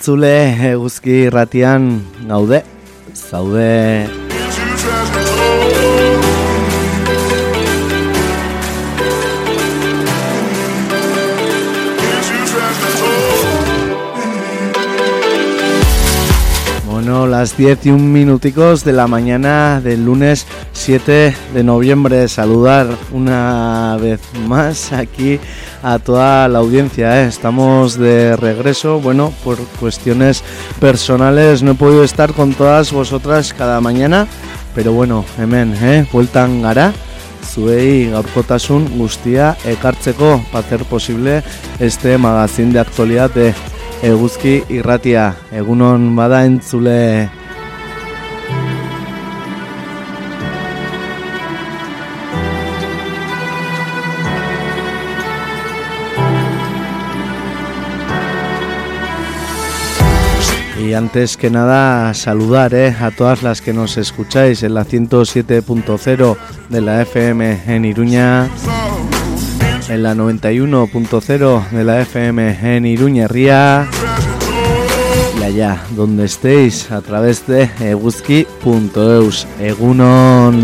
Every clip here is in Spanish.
entzule eguzki irratian gaude, zaude... Bueno, las 10 y un minuticos de la mañana del lunes 7 de noviembre. Saludar una vez más aquí a toda la audiencia. ¿eh? Estamos de regreso. Bueno, por cuestiones personales no he podido estar con todas vosotras cada mañana. Pero bueno, hemen, eh? bueltan gara. Zuei gaurkotasun guztia ekartzeko para hacer posible este magazine de actualidad de Eguzki irratia, egunon bada entzule Y antes que nada saludar eh, a todas las que nos escucháis en la 107.0 de la FM en Iruña, en la 91.0 de la FM en Iruña Ría y allá donde estéis a través de eguzki.eus. Egunon.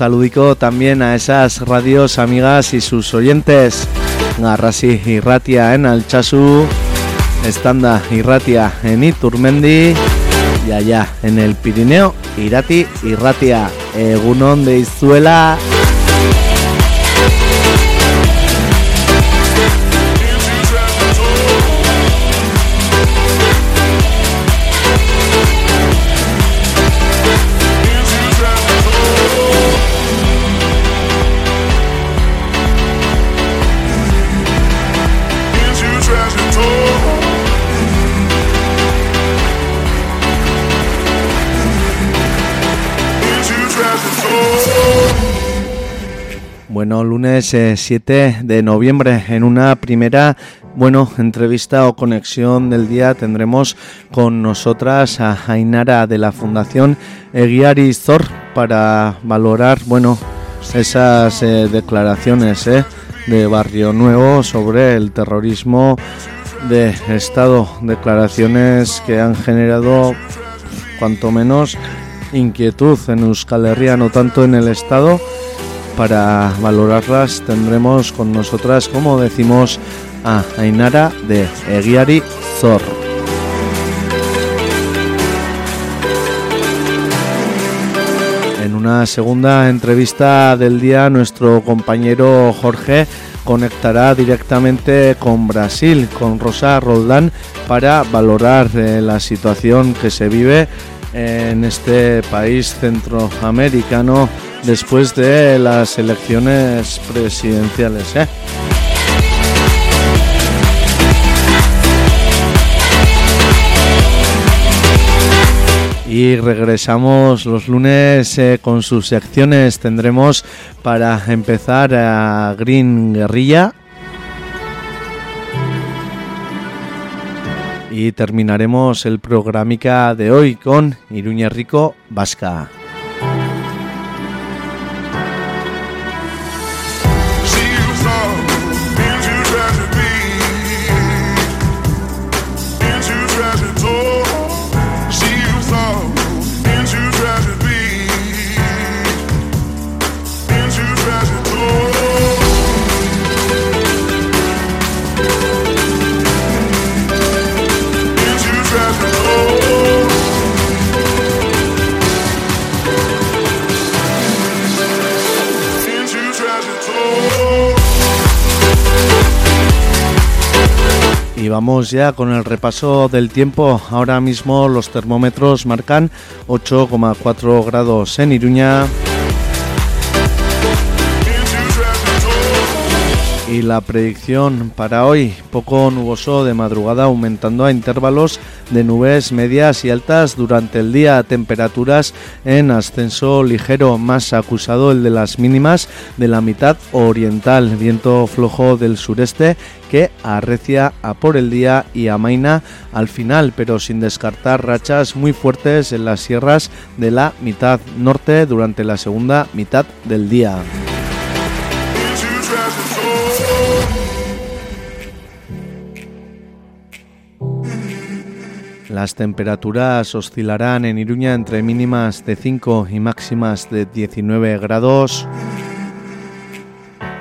Un saludico también a esas radios amigas y sus oyentes. Garrasi Irratia en Alchazu, Estanda Irratia en Iturmendi y allá en el Pirineo Irati Irratia, Egunon de Izuela. Bueno, lunes eh, 7 de noviembre, en una primera, bueno, entrevista o conexión del día tendremos con nosotras a Ainara de la Fundación Eguiari Zor para valorar, bueno, esas eh, declaraciones eh, de Barrio Nuevo sobre el terrorismo de Estado, declaraciones que han generado cuanto menos inquietud en Euskal Herria, no tanto en el Estado, para valorarlas tendremos con nosotras, como decimos, a Ainara de Eguiari Zor. En una segunda entrevista del día, nuestro compañero Jorge conectará directamente con Brasil, con Rosa Roldán, para valorar eh, la situación que se vive en este país centroamericano después de las elecciones presidenciales. ¿eh? Y regresamos los lunes eh, con sus secciones. Tendremos para empezar a Green Guerrilla. Y terminaremos el programica de hoy con Iruña Rico Vasca. Vamos ya con el repaso del tiempo. Ahora mismo los termómetros marcan 8,4 grados en Iruña Y la predicción para hoy, poco nuboso de madrugada aumentando a intervalos de nubes medias y altas durante el día, temperaturas en ascenso ligero, más acusado el de las mínimas de la mitad oriental, viento flojo del sureste que arrecia a por el día y amaina al final, pero sin descartar rachas muy fuertes en las sierras de la mitad norte durante la segunda mitad del día. Las temperaturas oscilarán en Iruña entre mínimas de 5 y máximas de 19 grados.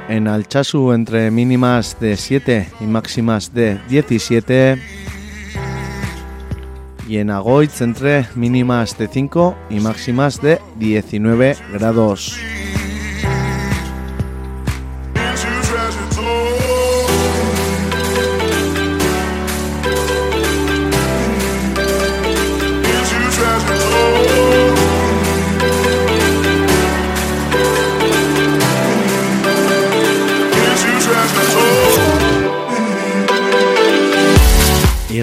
En Alchazu entre mínimas de 7 y máximas de 17. Y en Agoitz entre mínimas de 5 y máximas de 19 grados.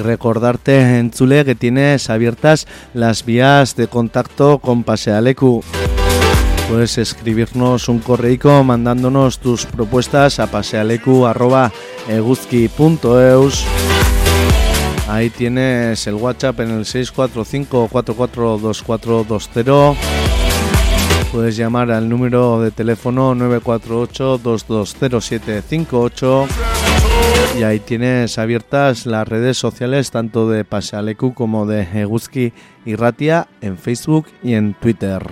Recordarte en Chule que tienes abiertas las vías de contacto con Pasealecu. Puedes escribirnos un correo mandándonos tus propuestas a pasealecu.eguzki.eus. Ahí tienes el WhatsApp en el 645-442420. Puedes llamar al número de teléfono 948-220758 y ahí tienes abiertas las redes sociales tanto de Pasealecu como de Eguzki y Ratia en Facebook y en Twitter.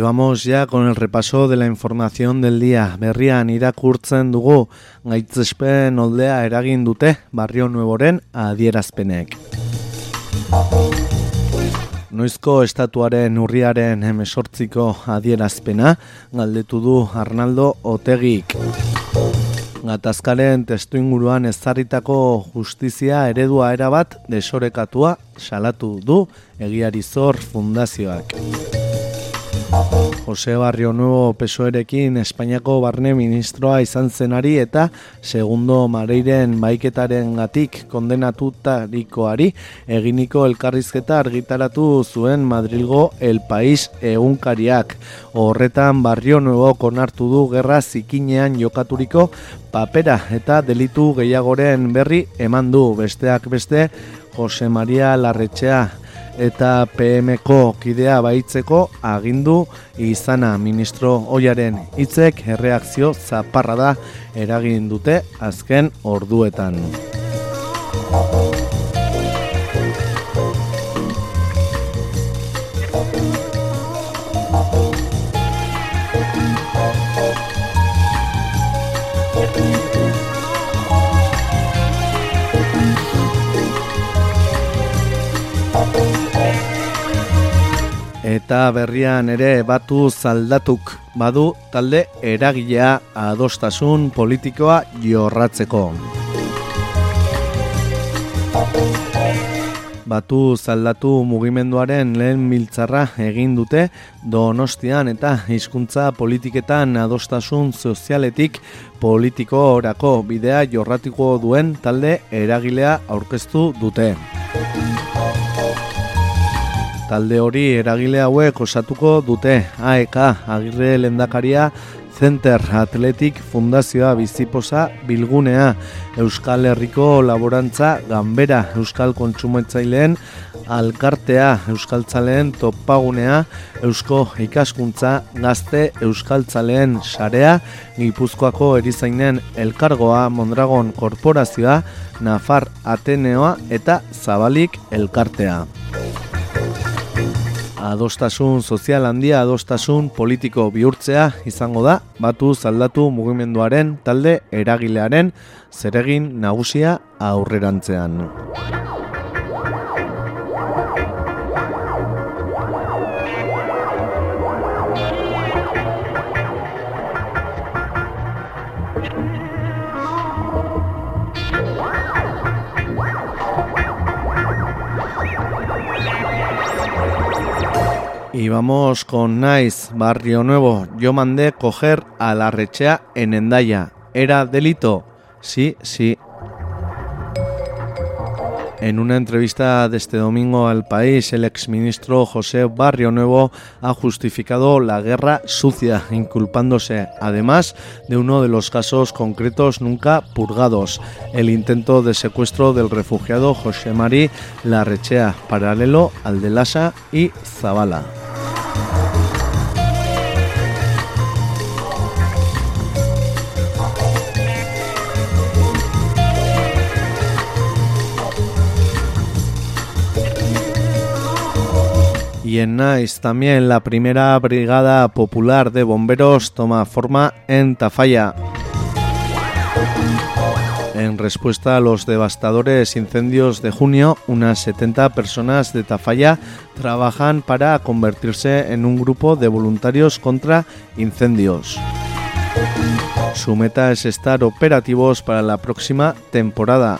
Vamos ya con el repaso de la información del día. Berrian irakurtzen dugu gaitzespen oldea eragin dute Barrio Nuevoren adierazpenek. Noizko estatuaren urriaren emesortziko adierazpena galdetu du Arnaldo Otegik. Gatazkaren testu inguruan ezarritako justizia eredua erabat desorekatua salatu du egiarizor fundazioak. Jose Barrio Nuevo Pesoerekin Espainiako barne ministroa izan zenari eta segundo mareiren baiketaren gatik kondenatutarikoari eginiko elkarrizketa argitaratu zuen Madrilgo El País egunkariak. Horretan Barrio Nuevo konartu du gerra zikinean jokaturiko papera eta delitu gehiagoren berri eman du besteak beste Jose Maria Larretxea eta PMko kidea baitzeko agindu izana ministro oiaren hitzek erreakzio zaparra da eragin dute azken orduetan. Eta berrian ere batu zaldatuk badu talde eragilea adostasun politikoa jorratzeko. Batu zaldatu mugimenduaren lehen miltzarra egin dute donostian eta hizkuntza politiketan adostasun sozialetik politiko orako bidea jorratiko duen talde eragilea aurkeztu dute. Talde hori eragile hauek osatuko dute. AEK agirre lendakaria Center Athletic Fundazioa biziposa bilgunea, Euskal Herriko Laborantza Gambera, Euskal Kontsumoetzaileen Alkartea, Euskaltzaleen Topagunea, Eusko Ikaskuntza Gazte Euskaltzaleen Sarea, Gipuzkoako Erizainen Elkargoa, Mondragon Korporazioa, Nafar Ateneoa eta Zabalik Elkartea adostasun sozial handia adostasun politiko bihurtzea izango da batu zaldatu mugimenduaren talde eragilearen zeregin nagusia aurrerantzean. Y vamos con Nice, Barrio Nuevo. Yo mandé coger a la rechea en Endaya. ¿Era delito? Sí, sí. En una entrevista de este domingo al país, el exministro José Barrio Nuevo ha justificado la guerra sucia, inculpándose además de uno de los casos concretos nunca purgados, el intento de secuestro del refugiado José Marí Larrechea, paralelo al de Lasa y Zabala. Y en Nice también la primera brigada popular de bomberos toma forma en Tafalla. En respuesta a los devastadores incendios de junio, unas 70 personas de Tafalla trabajan para convertirse en un grupo de voluntarios contra incendios. Su meta es estar operativos para la próxima temporada.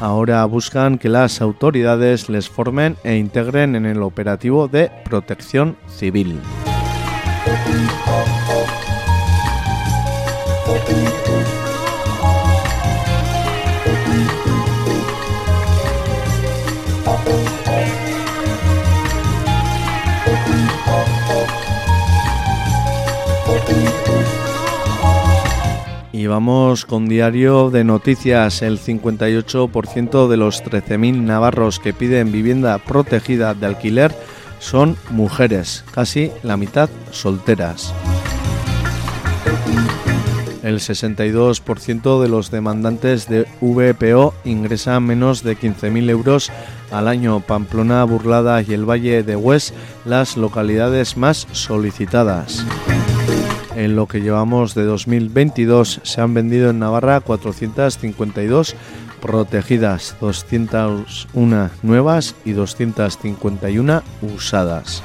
Ahora buscan que las autoridades les formen e integren en el operativo de protección civil. Y vamos con diario de noticias. El 58% de los 13.000 navarros que piden vivienda protegida de alquiler son mujeres, casi la mitad solteras. El 62% de los demandantes de VPO ingresan menos de 15.000 euros al año. Pamplona, Burlada y el Valle de Hues, las localidades más solicitadas. En lo que llevamos de 2022 se han vendido en Navarra 452 protegidas, 201 nuevas y 251 usadas.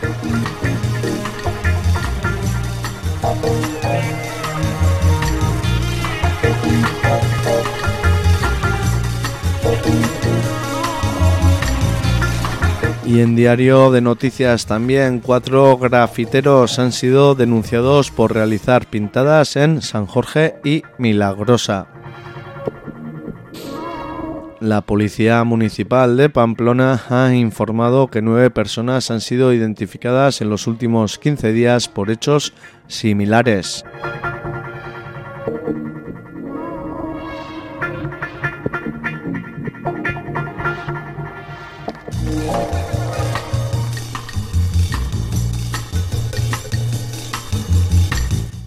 Y en Diario de Noticias también cuatro grafiteros han sido denunciados por realizar pintadas en San Jorge y Milagrosa. La Policía Municipal de Pamplona ha informado que nueve personas han sido identificadas en los últimos 15 días por hechos similares.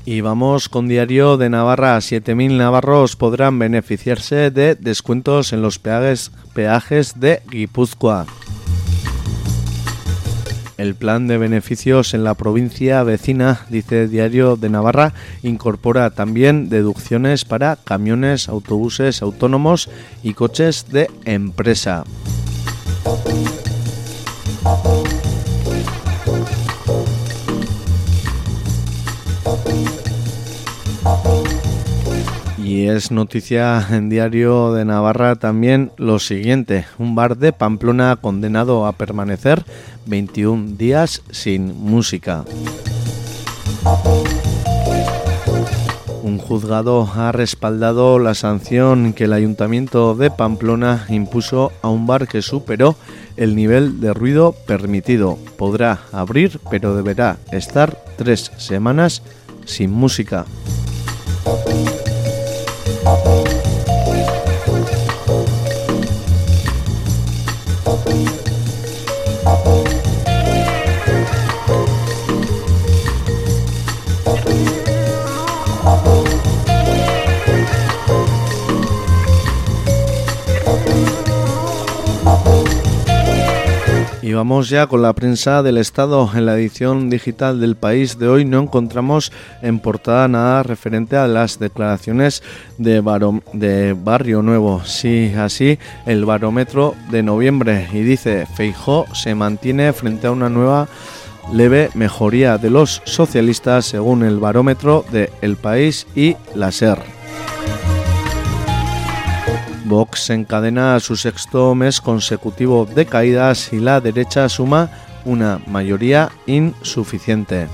Y vamos con Diario de Navarra. 7.000 navarros podrán beneficiarse de descuentos en los peajes, peajes de Guipúzcoa. El plan de beneficios en la provincia vecina, dice Diario de Navarra, incorpora también deducciones para camiones, autobuses autónomos y coches de empresa. Y es noticia en Diario de Navarra también lo siguiente. Un bar de Pamplona condenado a permanecer 21 días sin música. Un juzgado ha respaldado la sanción que el Ayuntamiento de Pamplona impuso a un bar que superó el nivel de ruido permitido. Podrá abrir, pero deberá estar tres semanas sin música. Vamos ya con la prensa del Estado. En la edición digital del país de hoy no encontramos en portada nada referente a las declaraciones de, de Barrio Nuevo. Sí, así el barómetro de noviembre y dice Feijó se mantiene frente a una nueva leve mejoría de los socialistas según el barómetro de El País y la SER. Vox encadena su sexto mes consecutivo de caídas y la derecha suma una mayoría insuficiente.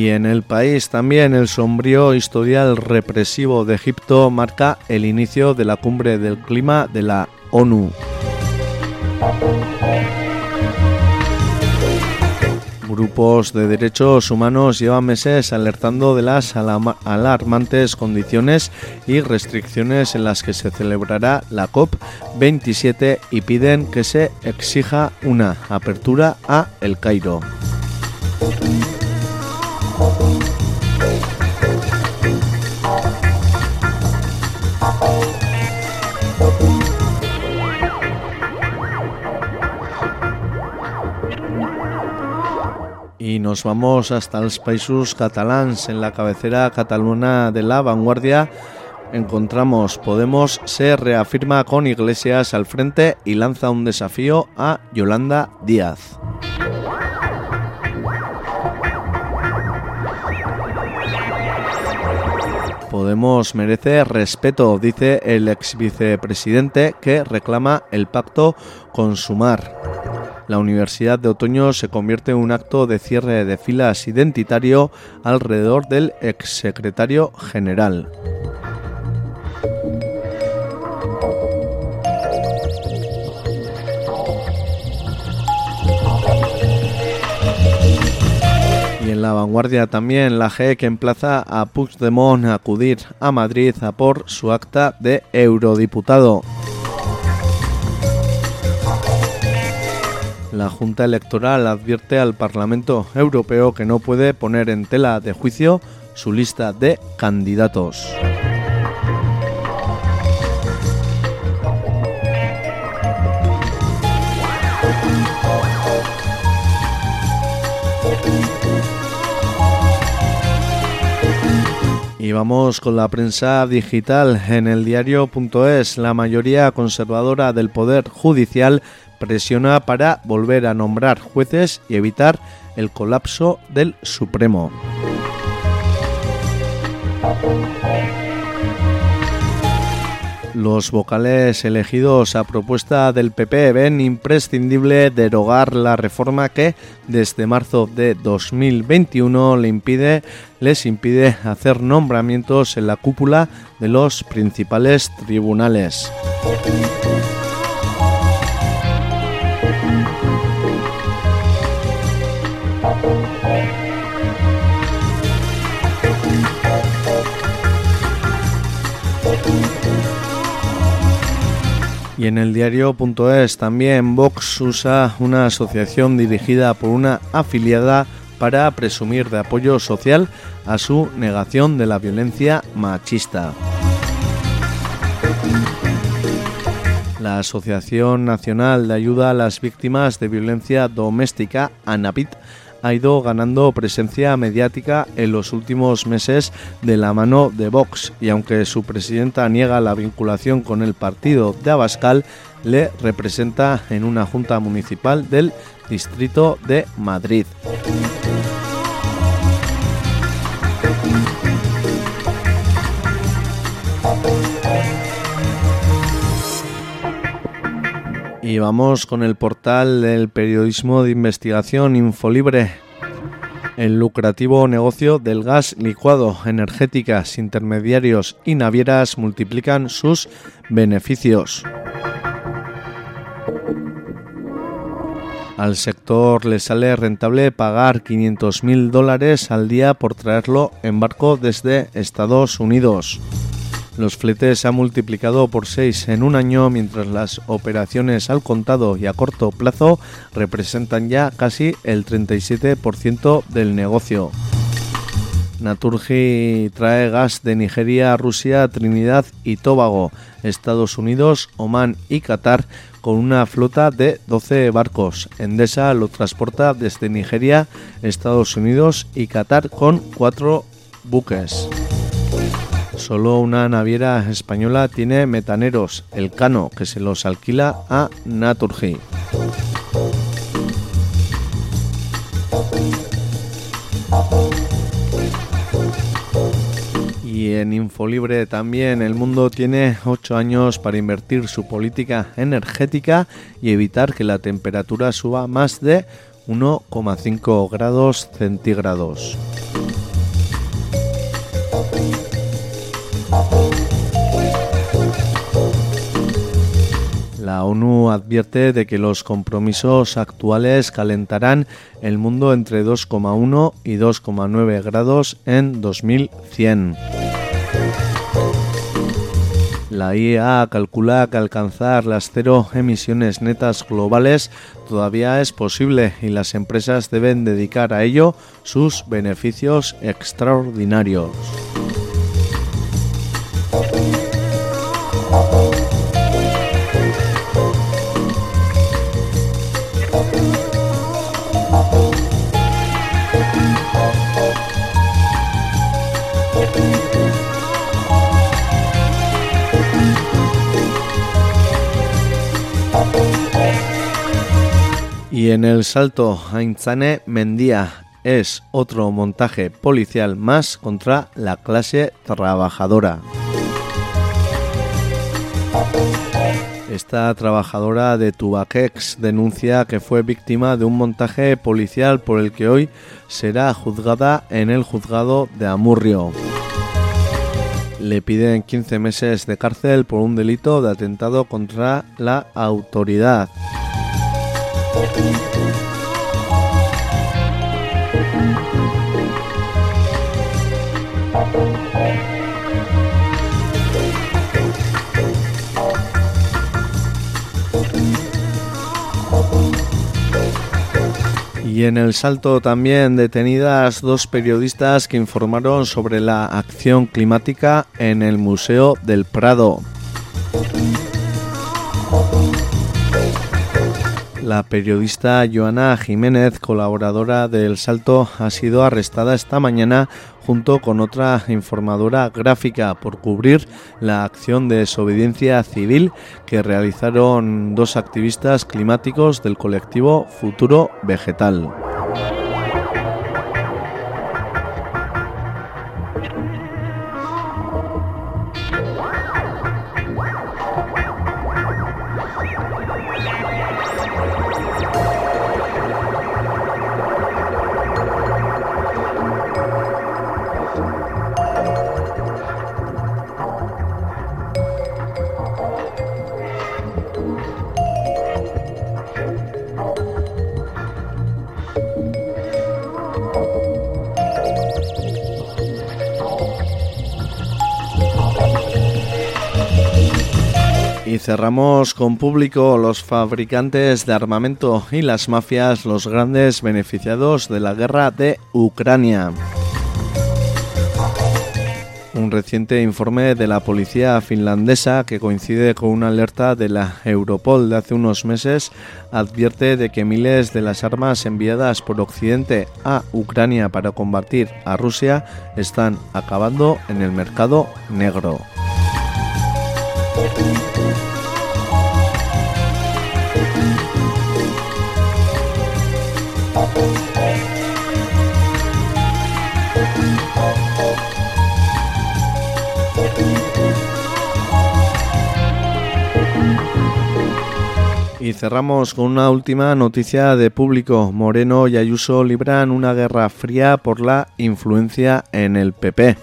Y en el país también el sombrío historial represivo de Egipto marca el inicio de la cumbre del clima de la ONU. Grupos de derechos humanos llevan meses alertando de las alarmantes condiciones y restricciones en las que se celebrará la COP27 y piden que se exija una apertura a El Cairo. Y nos vamos hasta los países catalans. En la cabecera catalana de la vanguardia encontramos Podemos se reafirma con Iglesias al frente y lanza un desafío a Yolanda Díaz. Podemos merece respeto, dice el ex vicepresidente que reclama el pacto con Sumar. La Universidad de Otoño se convierte en un acto de cierre de filas identitario alrededor del exsecretario general. En la vanguardia también la G que emplaza a Puigdemont a acudir a Madrid a por su acta de eurodiputado. La Junta Electoral advierte al Parlamento Europeo que no puede poner en tela de juicio su lista de candidatos. Y vamos con la prensa digital. En el diario.es, la mayoría conservadora del Poder Judicial presiona para volver a nombrar jueces y evitar el colapso del Supremo. Los vocales elegidos a propuesta del PP ven imprescindible derogar la reforma que desde marzo de 2021 le impide, les impide hacer nombramientos en la cúpula de los principales tribunales. Y en el diario.es también Vox usa una asociación dirigida por una afiliada para presumir de apoyo social a su negación de la violencia machista. La Asociación Nacional de Ayuda a las Víctimas de Violencia Doméstica, ANAPIT, ha ido ganando presencia mediática en los últimos meses de la mano de Vox y aunque su presidenta niega la vinculación con el partido de Abascal, le representa en una junta municipal del distrito de Madrid. Y vamos con el portal del periodismo de investigación Infolibre. el lucrativo negocio del gas licuado, energéticas, intermediarios y navieras multiplican sus beneficios. Al sector le sale rentable pagar 500.000 dólares al día por traerlo en barco desde Estados Unidos. Los fletes se han multiplicado por 6 en un año, mientras las operaciones al contado y a corto plazo representan ya casi el 37% del negocio. Naturgy trae gas de Nigeria, Rusia, Trinidad y Tobago, Estados Unidos, Omán y Qatar con una flota de 12 barcos. Endesa lo transporta desde Nigeria, Estados Unidos y Qatar con 4 buques. Solo una naviera española tiene metaneros, el Cano, que se los alquila a Naturgy. Y en Infolibre también el mundo tiene 8 años para invertir su política energética y evitar que la temperatura suba más de 1,5 grados centígrados. La ONU advierte de que los compromisos actuales calentarán el mundo entre 2,1 y 2,9 grados en 2100. La IEA calcula que alcanzar las cero emisiones netas globales todavía es posible y las empresas deben dedicar a ello sus beneficios extraordinarios. Y en el salto Aintzane Mendía es otro montaje policial más contra la clase trabajadora. Esta trabajadora de Tubacex denuncia que fue víctima de un montaje policial por el que hoy será juzgada en el juzgado de Amurrio. Le piden 15 meses de cárcel por un delito de atentado contra la autoridad. Y en el salto también detenidas dos periodistas que informaron sobre la acción climática en el Museo del Prado. La periodista Joana Jiménez, colaboradora del Salto, ha sido arrestada esta mañana junto con otra informadora gráfica por cubrir la acción de desobediencia civil que realizaron dos activistas climáticos del colectivo Futuro Vegetal. Cerramos con público los fabricantes de armamento y las mafias, los grandes beneficiados de la guerra de Ucrania. Un reciente informe de la policía finlandesa, que coincide con una alerta de la Europol de hace unos meses, advierte de que miles de las armas enviadas por Occidente a Ucrania para combatir a Rusia están acabando en el mercado negro. Y cerramos con una última noticia de público. Moreno y Ayuso libran una guerra fría por la influencia en el PP.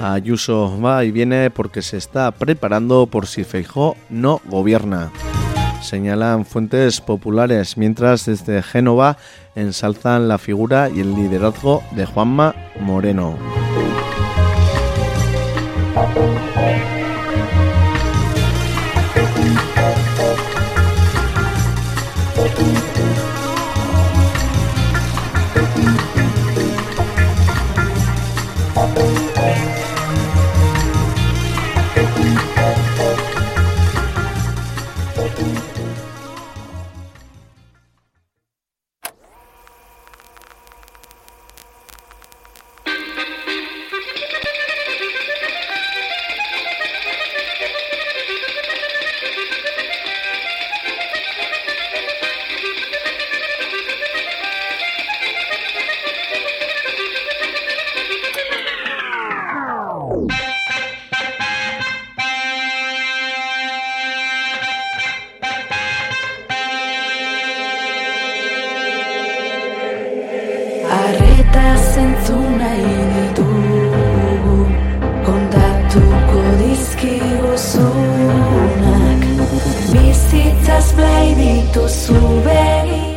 Ayuso va y viene porque se está preparando por si Feijó no gobierna. Señalan fuentes populares, mientras desde Génova ensalzan la figura y el liderazgo de Juanma Moreno.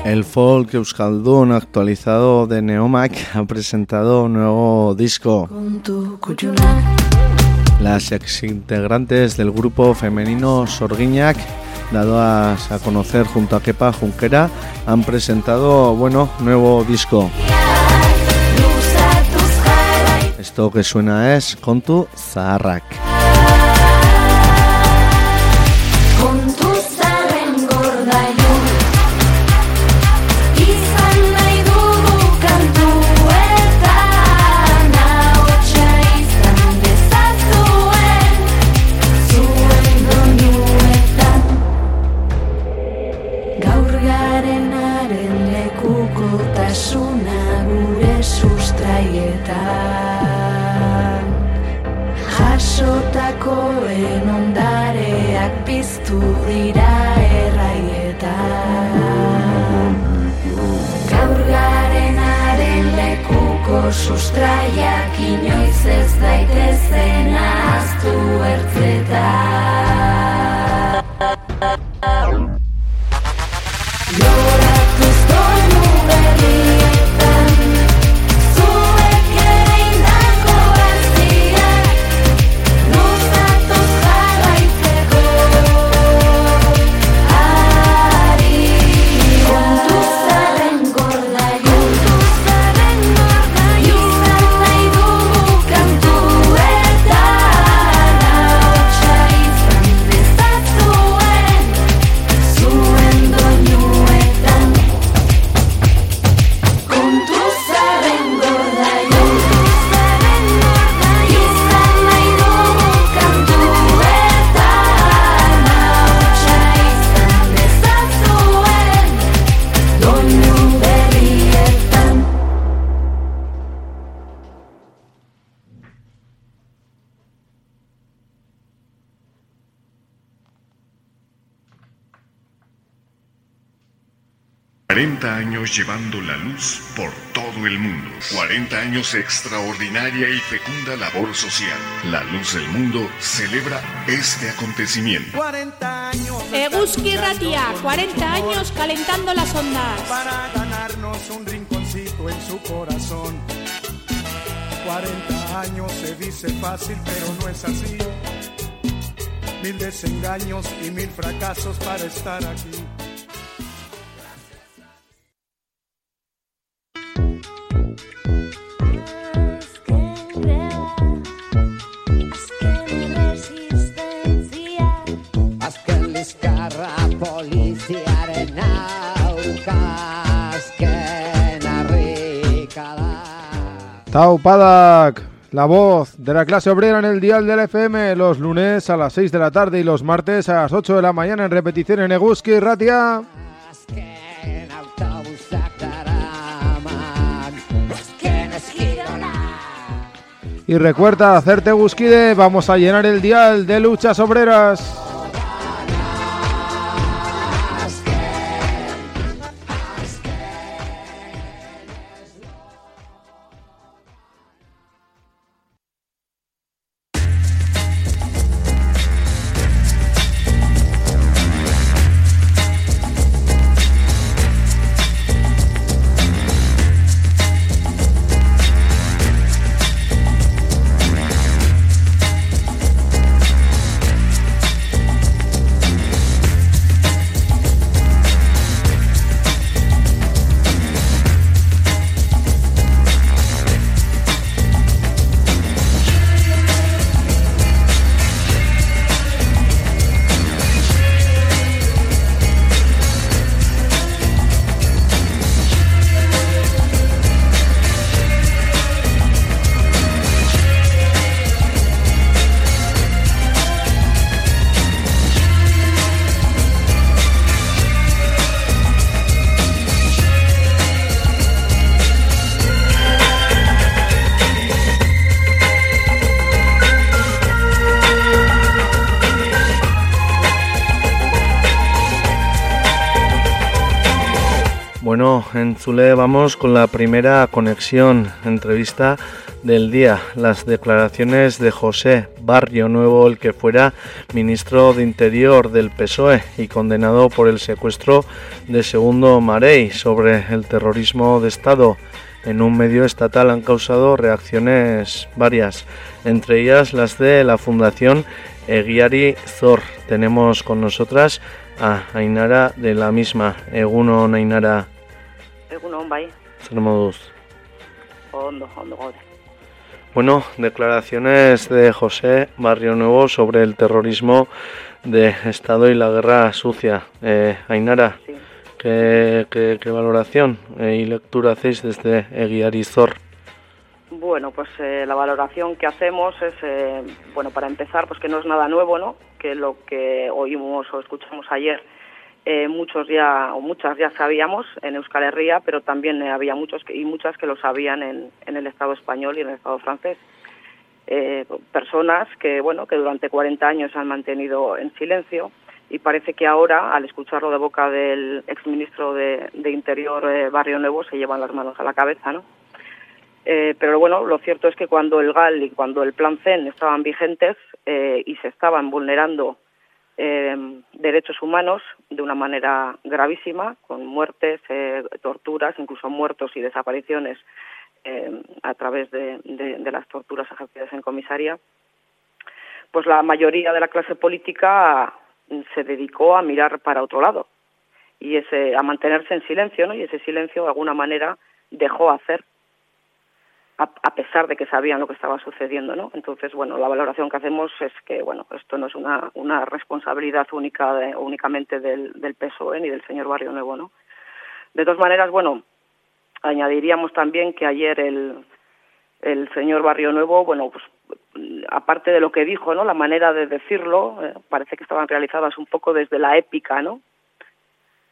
El folk euskaldun actualizado de Neomac ha presentado un nuevo disco. Las exintegrantes del grupo femenino Sorguiñac, dado a, conocer junto a Kepa Junquera, han presentado, bueno, nuevo disco. Esto que suena es Kontu Zaharrak. Años llevando la luz por todo el mundo. 40 años extraordinaria y fecunda labor social. La Luz del Mundo celebra este acontecimiento. 40 años. Eguski Ratia, 40 años calentando las ondas. Para ganarnos un rinconcito en su corazón. 40 años se dice fácil, pero no es así. Mil desengaños y mil fracasos para estar aquí. Taupadak, la voz de la clase obrera en el dial del FM, los lunes a las 6 de la tarde y los martes a las 8 de la mañana en repetición en Eguski Ratia. Y recuerda hacerte Guskide, vamos a llenar el dial de luchas obreras. Bueno, en Zule vamos con la primera conexión, entrevista del día, las declaraciones de José Barrio Nuevo, el que fuera ministro de Interior del PSOE y condenado por el secuestro de Segundo Marey sobre el terrorismo de Estado en un medio estatal han causado reacciones varias, entre ellas las de la Fundación Eguiari Zor. Tenemos con nosotras a Ainara de la misma. Eguno, Ainara. Egunon, bai. Zer moduz? Ondo, ondo gaude. Bueno, declaraciones de José Barrio Nuevo sobre el terrorismo de Estado y la guerra sucia. Eh, Ainara, Sí. ¿qué, qué- qué valoración eh, y lectura hacéis desde Eguiarizor? Bueno, pues eh, la valoración que hacemos es, eh, bueno, para empezar, pues que no es nada nuevo, ¿no? Que lo que oímos o escuchamos ayer, eh, muchos ya, o muchas ya sabíamos en Euskal Herria, pero también eh, había muchos que- y muchas que lo sabían en, en el Estado español y en el Estado francés. Eh, personas que, bueno, que durante 40 años han mantenido en silencio y parece que ahora, al escucharlo de boca del exministro de, de Interior, eh, Barrio Nuevo, se llevan las manos a la cabeza, ¿no? Eh, pero bueno, lo cierto es que cuando el GAL y cuando el Plan CEN estaban vigentes y se estaban vulnerando eh, derechos humanos de una manera gravísima, con muertes, eh, torturas, incluso muertos y desapariciones eh, a través de, las torturas ejercidas en comisaría, pues la mayoría de la clase política se dedicó a mirar para otro lado y ese, a mantenerse en silencio. Y ese silencio de alguna manera dejó hacer a, a pesar de que sabían lo que estaba sucediendo, ¿no? Entonces, bueno, la valoración que hacemos es que, bueno, esto no es una, una responsabilidad única de- únicamente del, del PSOE ni del señor Barrio Nuevo, ¿no? De todas maneras, bueno, añadiríamos también que ayer el, el señor Barrio Nuevo, bueno, pues aparte de lo que dijo, ¿no? La manera de decirlo, eh, parece que estaban realizadas un poco desde la épica, ¿no?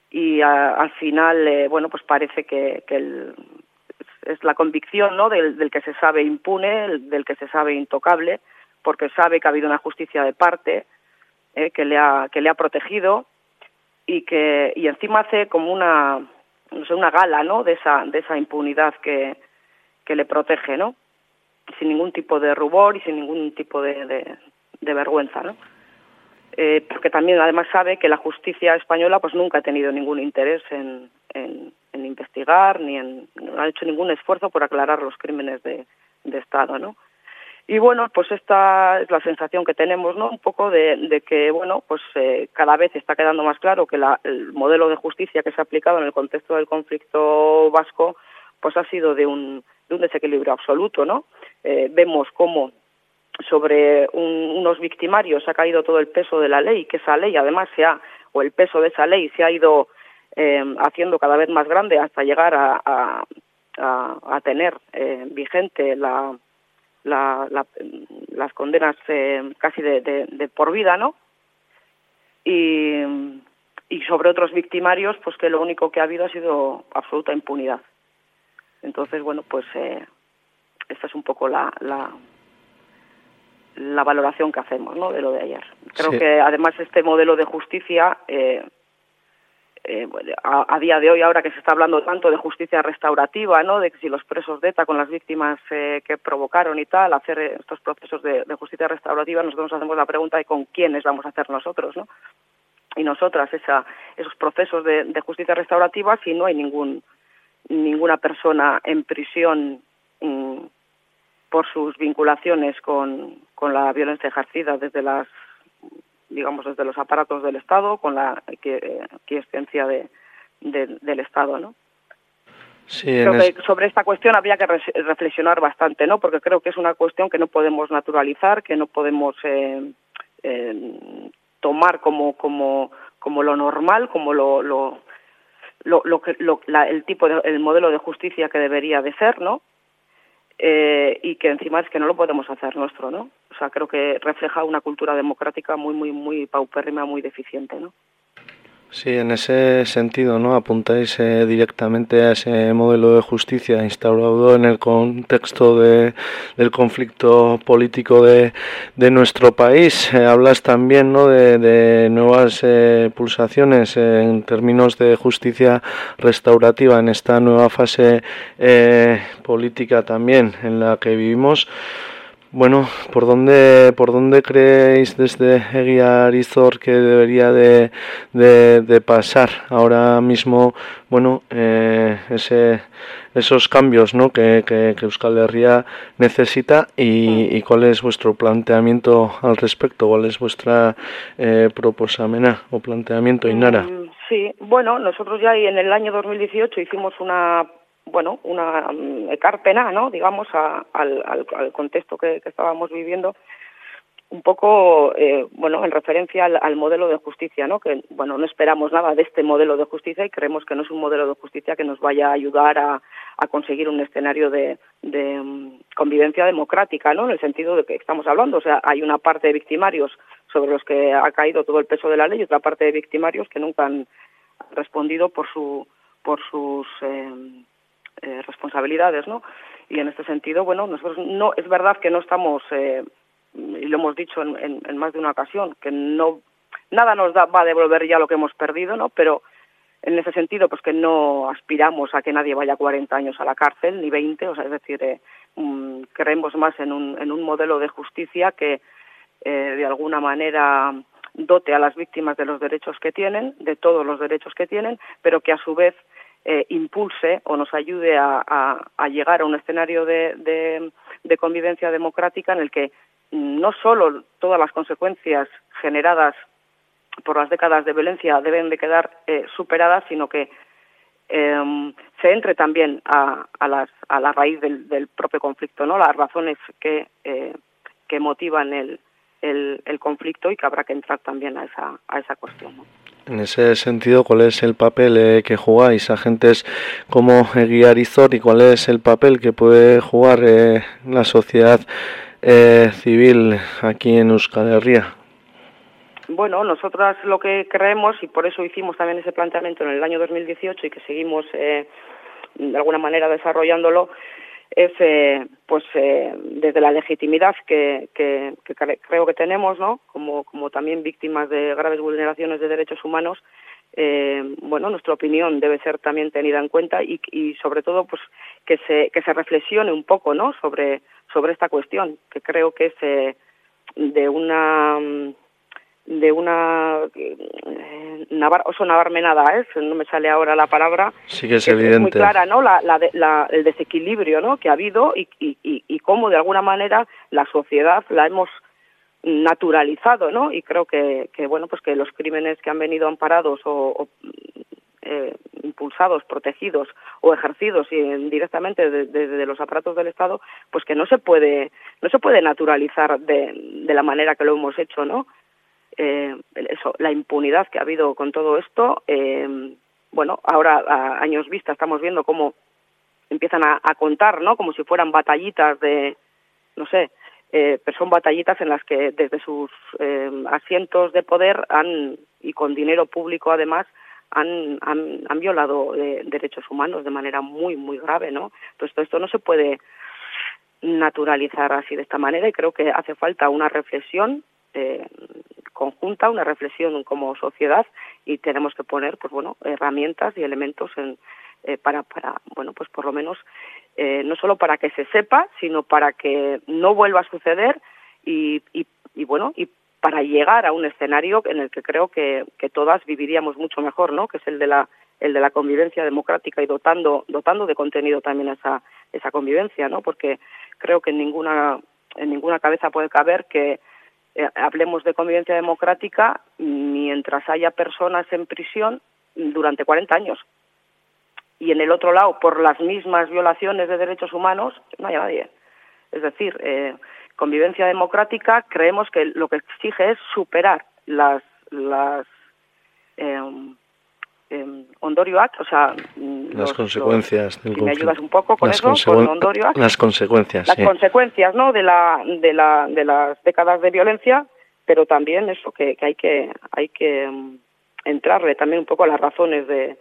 Y a- al final, eh, bueno, pues parece que, que el, es la convicción ¿no? del, del que se sabe impune, el- del que se sabe intocable, porque sabe que ha habido una justicia de parte eh, que le ha que le ha protegido y que y encima hace como una no sé, una gala ¿no? de esa de esa impunidad que que le protege, ¿no? Sin ningún tipo de rubor y sin ningún tipo de, de, vergüenza, ¿no? Eh, porque también además sabe que la justicia española pues nunca ha tenido ningún interés en, en investigar ni en no ha hecho ningún esfuerzo por aclarar los crímenes de, Estado, ¿no? Y bueno, pues esta es la sensación que tenemos, ¿no? Un poco de, de que, bueno, pues eh, cada vez está quedando más claro que la, el modelo de justicia que se ha aplicado en el contexto del conflicto vasco, pues ha sido de un, de un desequilibrio absoluto, ¿no? Eh, vemos cómo sobre un- unos victimarios ha caído todo el peso de la ley, que esa ley además se ha, o el peso de esa ley se ha ido eh, haciendo cada vez más grande hasta llegar a, a, a, a tener eh, vigente la, la, la- las condenas eh, casi de, de, de por vida, ¿no? Y, y sobre otros victimarios, pues que lo único que ha habido ha sido absoluta impunidad. Entonces, bueno, pues eh, esta es un poco la, la, la valoración que hacemos ¿no? de lo de ayer. Creo Sí. que además este modelo de justicia, eh, eh, a, a día de hoy, ahora que se está hablando tanto de justicia restaurativa, ¿no? de que si los presos de ETA con las víctimas eh, que provocaron y tal, hacer eh, estos procesos de, justicia restaurativa, nosotros nos hacemos la pregunta de con quiénes vamos a hacer nosotros, ¿no? y nosotras esa, esos procesos de, de justicia restaurativa si no hay ningún ninguna persona en prisión mm, por sus vinculaciones con la violencia ejercida desde las digamos desde los aparatos del Estado con la que- eh, quiescencia de, de- del Estado no Sí, creo que sobre esta cuestión habría que res- reflexionar bastante, ¿no? Porque creo que es una cuestión que no podemos naturalizar, que no podemos eh, eh, tomar como como como lo normal, como lo lo lo, lo que lo, la- el tipo de, el modelo de justicia que debería de ser, ¿no? Eh, y que encima es que no lo podemos hacer nuestro, ¿no? O sea, creo que refleja una cultura democrática muy muy muy paupérrima, muy deficiente, ¿no? Sí, en ese sentido, ¿no? Apuntáis eh, directamente a ese modelo de justicia instaurado en el contexto de, del conflicto político de, de nuestro país. Eh, hablas también, ¿no? De, de nuevas eh, pulsaciones en términos de justicia restaurativa en esta nueva fase política también en la que vivimos. Bueno, ¿por dónde, por dónde creéis desde Eguía que debería de, de, pasar ahora mismo, bueno, eh, ese, esos cambios ¿no? que, que, Euskal Herria necesita y, y, cuál es vuestro planteamiento al respecto? ¿Cuál es vuestra eh, proposamena o planteamiento, Inara? Mm, sí, bueno, nosotros ya en el año 2018 hicimos una bueno, una um, pena, ¿no? Digamos, a, al, al, contexto que, que, estábamos viviendo, un poco, eh, bueno, en referencia al, modelo de justicia, ¿no? Que, bueno, no esperamos nada de este modelo de justicia y creemos que no es un modelo de justicia que nos vaya a ayudar a, a conseguir un escenario de, de um, convivencia democrática, ¿no? En el sentido de que estamos hablando, o sea, hay una parte de victimarios sobre los que ha caído todo el peso de la ley y otra parte de victimarios que nunca han respondido por su por sus eh, eh, responsabilidades, ¿no? Y en este sentido, bueno, nosotros no es verdad que no estamos eh, y lo hemos dicho en, en, más de una ocasión que no nada nos da, va a devolver ya lo que hemos perdido, ¿no? Pero en ese sentido, pues que no aspiramos a que nadie vaya 40 años a la cárcel ni 20, o sea, es decir, eh, um, creemos más en un en un modelo de justicia que eh, de alguna manera dote a las víctimas de los derechos que tienen, de todos los derechos que tienen, pero que a su vez eh, impulse o nos ayude a, llegar a un escenario de, de, de, convivencia democrática en el que no solo todas las consecuencias generadas por las décadas de violencia deben de quedar eh, superadas, sino que eh, se entre también a, a, las, a la raíz del, del propio conflicto, ¿no? Las razones que, eh, que motivan el, el, el conflicto y que habrá que entrar también a esa, a esa cuestión. ¿no? En ese sentido, ¿cuál es el papel eh, que jugáis agentes como Guiar Izor y cuál es el papel que puede jugar eh, la sociedad eh, civil aquí en Euskal Herria? Bueno, nosotras lo que creemos, y por eso hicimos también ese planteamiento en el año 2018 y que seguimos eh, de alguna manera desarrollándolo, es eh, pues eh, desde la legitimidad que, que, que, creo que tenemos no como como también víctimas de graves vulneraciones de derechos humanos eh, bueno nuestra opinión debe ser también tenida en cuenta y, y sobre todo pues que se que se reflexione un poco no sobre sobre esta cuestión que creo que es eh, de una de una eh, navar, oso navarmenada, ¿eh? no me sale ahora la palabra. Sí que es, evidente. Es muy clara, ¿no? La, la, la, el desequilibrio, ¿no? Que ha habido y, y, y, y cómo de alguna manera la sociedad la hemos naturalizado, ¿no? Y creo que, que bueno, pues que los crímenes que han venido amparados o, o eh, impulsados, protegidos o ejercidos directamente desde de, de los aparatos del Estado, pues que no se puede no se puede naturalizar de, de la manera que lo hemos hecho, ¿no? Eh, eso, la impunidad que ha habido con todo esto. Eh, bueno, ahora a años vista estamos viendo cómo empiezan a, contar, ¿no? Como si fueran batallitas de, no sé, eh, pero son batallitas en las que desde sus eh, asientos de poder han y con dinero público además han, han, han violado eh, derechos humanos de manera muy muy grave, ¿no? Entonces todo esto no se puede naturalizar así de esta manera y creo que hace falta una reflexión eh, conjunta, una reflexión como sociedad y tenemos que poner, pues bueno, herramientas y elementos en, eh, para, para, bueno, pues por lo menos eh, no solo para que se sepa, sino para que no vuelva a suceder y, y, y bueno, y para llegar a un escenario en el que creo que, que todas viviríamos mucho mejor, ¿no? Que es el de la el de la convivencia democrática y dotando dotando de contenido también esa esa convivencia, ¿no? Porque creo que en ninguna en ninguna cabeza puede caber que eh, hablemos de convivencia democrática mientras haya personas en prisión durante 40 años. Y en el otro lado, por las mismas violaciones de derechos humanos, no haya nadie. Es decir, eh, convivencia democrática creemos que lo que exige es superar las, las eh, eh, Ondorioak, o sea, las los, consecuencias los, del si me ayudas un poco con las eso, con Ondorioak, las consecuencias, las sí. consecuencias, ¿no? De la, de la, de las décadas de violencia, pero también eso que, que hay que, hay que entrarle también un poco a las razones de,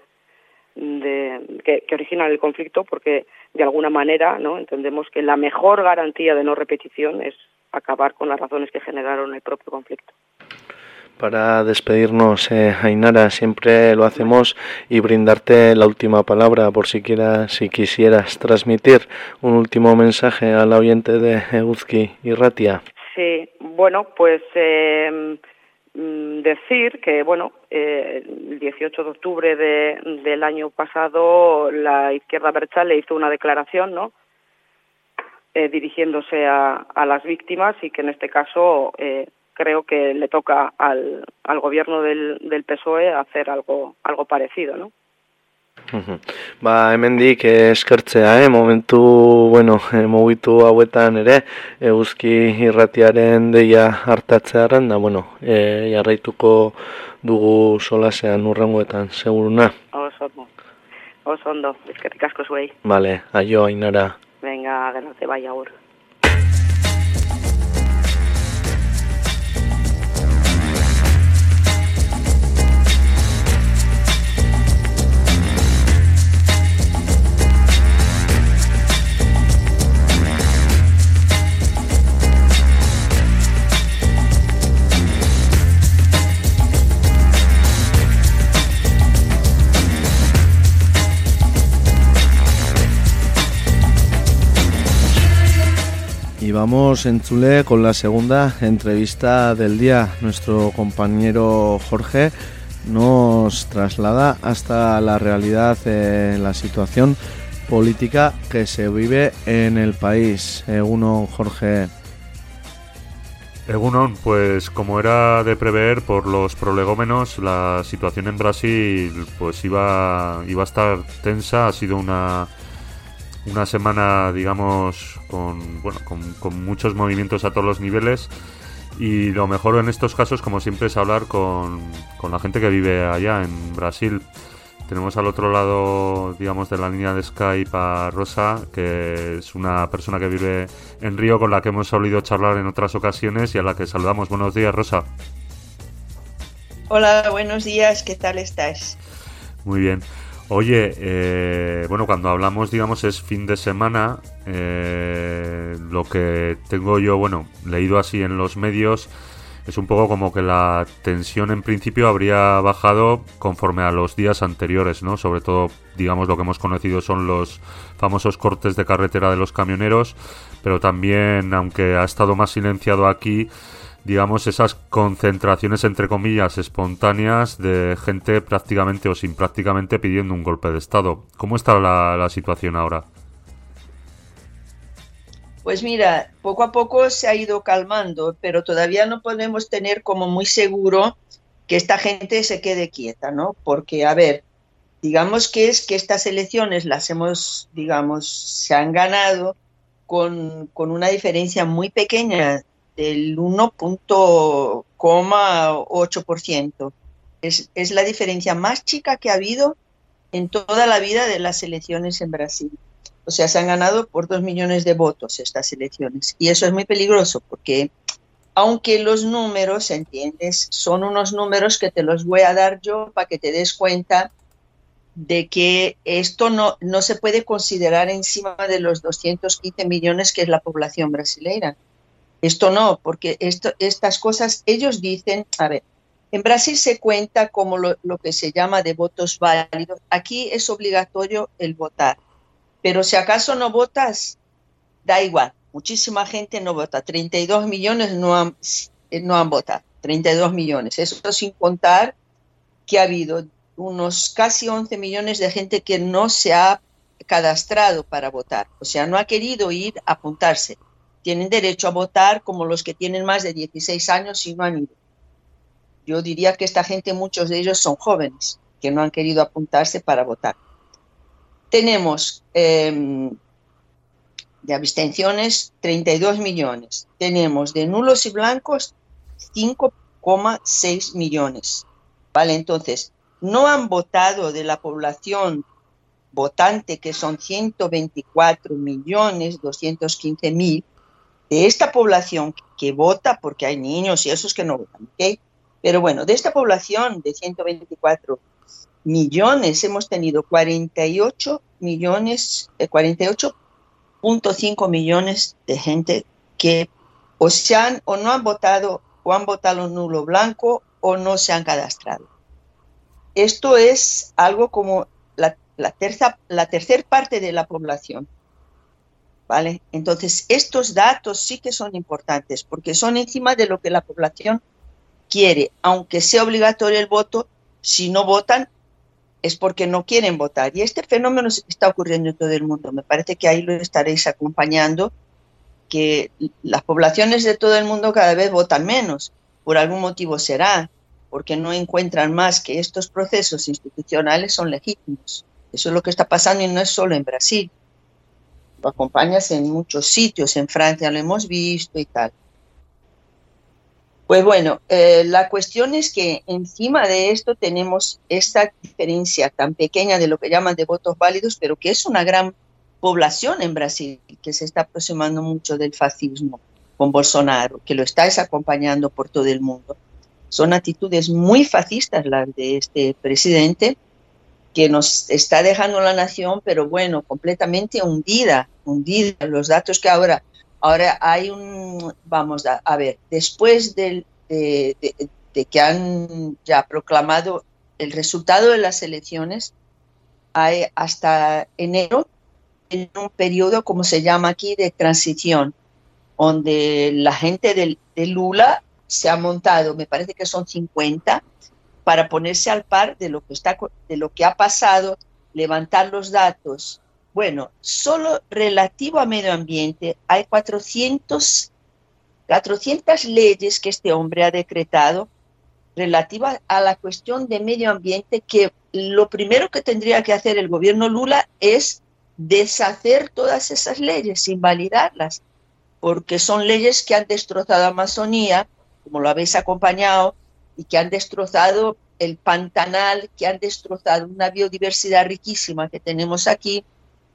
de que, que, originan el conflicto, porque de alguna manera no entendemos que la mejor garantía de no repetición es acabar con las razones que generaron el propio conflicto. Para despedirnos, eh, Ainara, siempre lo hacemos y brindarte la última palabra por si, quieras, si quisieras transmitir un último mensaje al oyente de Eguzki y Ratia. Sí, bueno, pues eh, decir que, bueno, eh, el 18 de octubre de, del año pasado la izquierda le hizo una declaración, ¿no?, eh, dirigiéndose a, a, las víctimas y que en este caso eh, creo que le toca al, al gobierno del, del PSOE hacer algo, algo parecido, ¿no? Ba, hemendik eskertzea, eh? momentu, bueno, eh, mugitu hauetan ere, eguzki irratiaren deia hartatzearen, da, bueno, e, jarraituko dugu solasean urrengoetan, seguruna. Oso ondo, oso ondo, eskerrik asko zuei. Vale, aio, ainara. Venga, ganate, bai, agur. Y vamos en Chule con la segunda entrevista del día. Nuestro compañero Jorge nos traslada hasta la realidad, eh, la situación política que se vive en el país. Uno, Jorge. Egunon, pues como era de prever por los prolegómenos, la situación en Brasil pues iba, iba a estar tensa, ha sido una, una semana, digamos, con, bueno, con, con, muchos movimientos a todos los niveles. Y lo mejor en estos casos, como siempre, es hablar con, con, la gente que vive allá en Brasil. Tenemos al otro lado, digamos, de la línea de Skype a Rosa, que es una persona que vive en Río con la que hemos solido charlar en otras ocasiones y a la que saludamos. Buenos días, Rosa. Hola, buenos días, ¿qué tal estás? Muy bien. Oye, eh, bueno, cuando hablamos, digamos, es fin de semana, eh, lo que tengo yo, bueno, leído así en los medios, es un poco como que la tensión en principio habría bajado conforme a los días anteriores, ¿no? Sobre todo, digamos, lo que hemos conocido son los famosos cortes de carretera de los camioneros, pero también, aunque ha estado más silenciado aquí, digamos, esas concentraciones, entre comillas, espontáneas de gente prácticamente o sin prácticamente pidiendo un golpe de Estado. ¿Cómo está la, la situación ahora? Pues mira, poco a poco se ha ido calmando, pero todavía no podemos tener como muy seguro que esta gente se quede quieta, ¿no? Porque, a ver, digamos que es que estas elecciones las hemos, digamos, se han ganado con, con una diferencia muy pequeña del 1.8%. Es, es la diferencia más chica que ha habido en toda la vida de las elecciones en Brasil. O sea, se han ganado por dos millones de votos estas elecciones. Y eso es muy peligroso porque, aunque los números, ¿entiendes? Son unos números que te los voy a dar yo para que te des cuenta de que esto no, no se puede considerar encima de los 215 millones que es la población brasileña. Esto no, porque estas cosas, ellos dicen, a ver, en Brasil se cuenta como lo, lo, que se llama de votos válidos. Aquí es obligatorio el votar. Pero si acaso no votas, da igual. Muchísima gente no vota. 32 millones no han, no han votado. 32 millones. Eso sin contar que ha habido unos casi 11 millones de gente que no se ha cadastrado para votar. O sea, no ha querido ir a apuntarse tienen derecho a votar como los que tienen más de 16 años y no han ido. Yo diría que esta gente, muchos de ellos son jóvenes que no han querido apuntarse para votar. Tenemos eh, de abstenciones 32 millones. Tenemos de nulos y blancos 5,6 millones. Vale, entonces, no han votado de la población votante, que son 124 millones 215 mil, de esta población que vota, porque hay niños y esos que no votan, ¿okay? Pero bueno, de esta población de 124 millones, hemos tenido 48 millones, eh, 48.5 millones de gente que o, se han, o no han votado o han votado nulo blanco o no se han cadastrado. Esto es algo como la, terza, la tercera parte de la población. Entonces, estos datos sí que son importantes porque son encima de lo que la población quiere, aunque sea obligatorio el voto, si no votan es porque no quieren votar. Y este fenómeno está ocurriendo en todo el mundo. Me parece que ahí lo estaréis acompañando, que las poblaciones de todo el mundo cada vez votan menos. Por algún motivo será, porque no encuentran más que estos procesos institucionales son legítimos. Eso es lo que está pasando y no es solo en Brasil. Acompañas en muchos sitios, en Francia lo hemos visto y tal. Pues bueno, eh, la cuestión es que encima de esto tenemos esta diferencia tan pequeña de lo que llaman de votos válidos, pero que es una gran población en Brasil que se está aproximando mucho del fascismo con Bolsonaro, que lo está acompañando por todo el mundo. Son actitudes muy fascistas las de este presidente que nos está dejando la nación, pero bueno, completamente hundida, hundida. Los datos que ahora Ahora hay un, vamos a, ver, después del, de, de, de, que han ya proclamado el resultado de las elecciones, hay hasta enero en un periodo, como se llama aquí, de transición, donde la gente de, de Lula se ha montado, me parece que son 50, para ponerse al par de lo que, está, de lo que ha pasado, levantar los datos. Bueno, solo relativo a medio ambiente hay 400, 400 leyes que este hombre ha decretado relativas a la cuestión de medio ambiente que lo primero que tendría que hacer el gobierno Lula es deshacer todas esas leyes, invalidarlas, porque son leyes que han destrozado Amazonía, como lo habéis acompañado, y que han destrozado el Pantanal, que han destrozado una biodiversidad riquísima que tenemos aquí,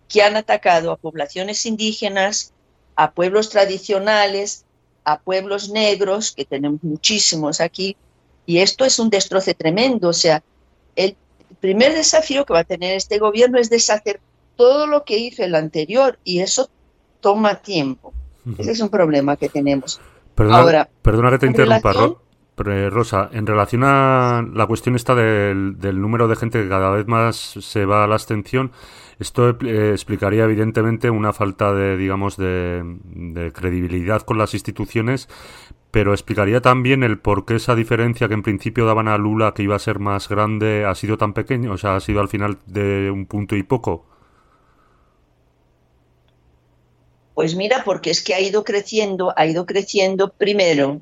que han atacado a poblaciones indígenas, a pueblos tradicionales, a pueblos negros, que tenemos muchísimos aquí, y esto es un destroce tremendo. O sea, el primer desafío que va a tener este gobierno es deshacer todo lo que hizo el anterior, y eso toma tiempo. Uh -huh. Ese es un problema que tenemos. Perdona, Ahora, perdona que te interrumpa, relación... Rosa, en relación a la cuestión esta del, número de gente que cada vez más se va a la abstención, esto eh, explicaría evidentemente una falta de, digamos, de, de, credibilidad con las instituciones, pero explicaría también el por qué esa diferencia que en principio daban a Lula que iba a ser más grande ha sido tan pequeño, o sea, ha sido al final de un punto y poco. Pues mira, porque es que ha ido creciendo, ha ido creciendo primero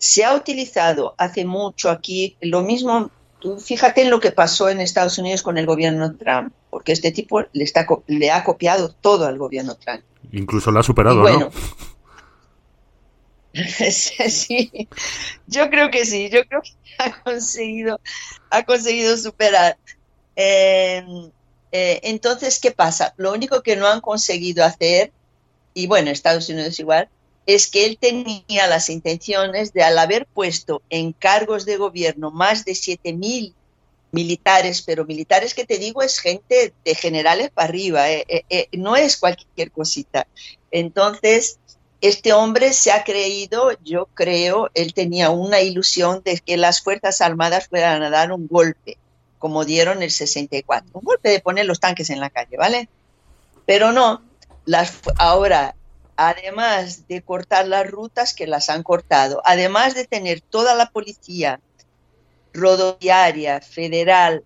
se ha utilizado hace mucho aquí lo mismo. Tú fíjate en lo que pasó en Estados Unidos con el gobierno Trump, porque este tipo le, está, le ha copiado todo al gobierno Trump. Incluso lo ha superado, bueno, ¿no? sí, yo creo que sí, yo creo que ha conseguido, ha conseguido superar. Eh, eh, entonces, ¿qué pasa? Lo único que no han conseguido hacer, y bueno, Estados Unidos igual, es que él tenía las intenciones de, al haber puesto en cargos de gobierno más de 7.000 militares, pero militares que te digo es gente de generales para arriba, eh, eh, eh, no es cualquier cosita. Entonces, este hombre se ha creído, yo creo, él tenía una ilusión de que las Fuerzas Armadas fueran a dar un golpe, como dieron el 64, un golpe de poner los tanques en la calle, ¿vale? Pero no, las, ahora además de cortar las rutas que las han cortado, además de tener toda la policía rodoviaria federal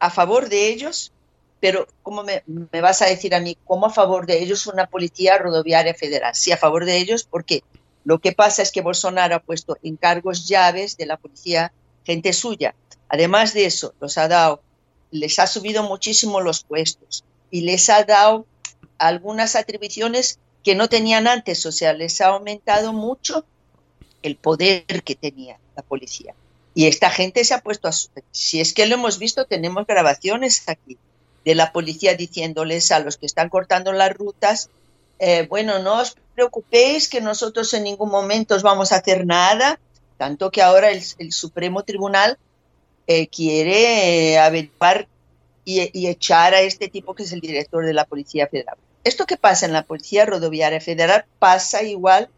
a favor de ellos, pero ¿cómo me, vas a decir a mí cómo a favor de ellos una policía rodoviaria federal? Sí, a favor de ellos porque lo que pasa es que Bolsonaro ha puesto en cargos llaves de la policía gente suya. Además de eso, los ha dado, les ha subido muchísimo los puestos y les ha dado algunas atribuciones que no tenían antes, o sea, les ha aumentado mucho el poder que tenía la policía. Y esta gente se ha puesto a... Si es que lo hemos visto, tenemos grabaciones aquí de la policía diciéndoles a los que están cortando las rutas, eh, bueno, no os preocupéis que nosotros en ningún momento os vamos a hacer nada, Tanto que ahora el, Supremo Tribunal eh, quiere eh, averiguar y echar a este tipo que es el director de la Policía Federal. Esto que pasa en la Policía Rodoviaria Federal pasa igual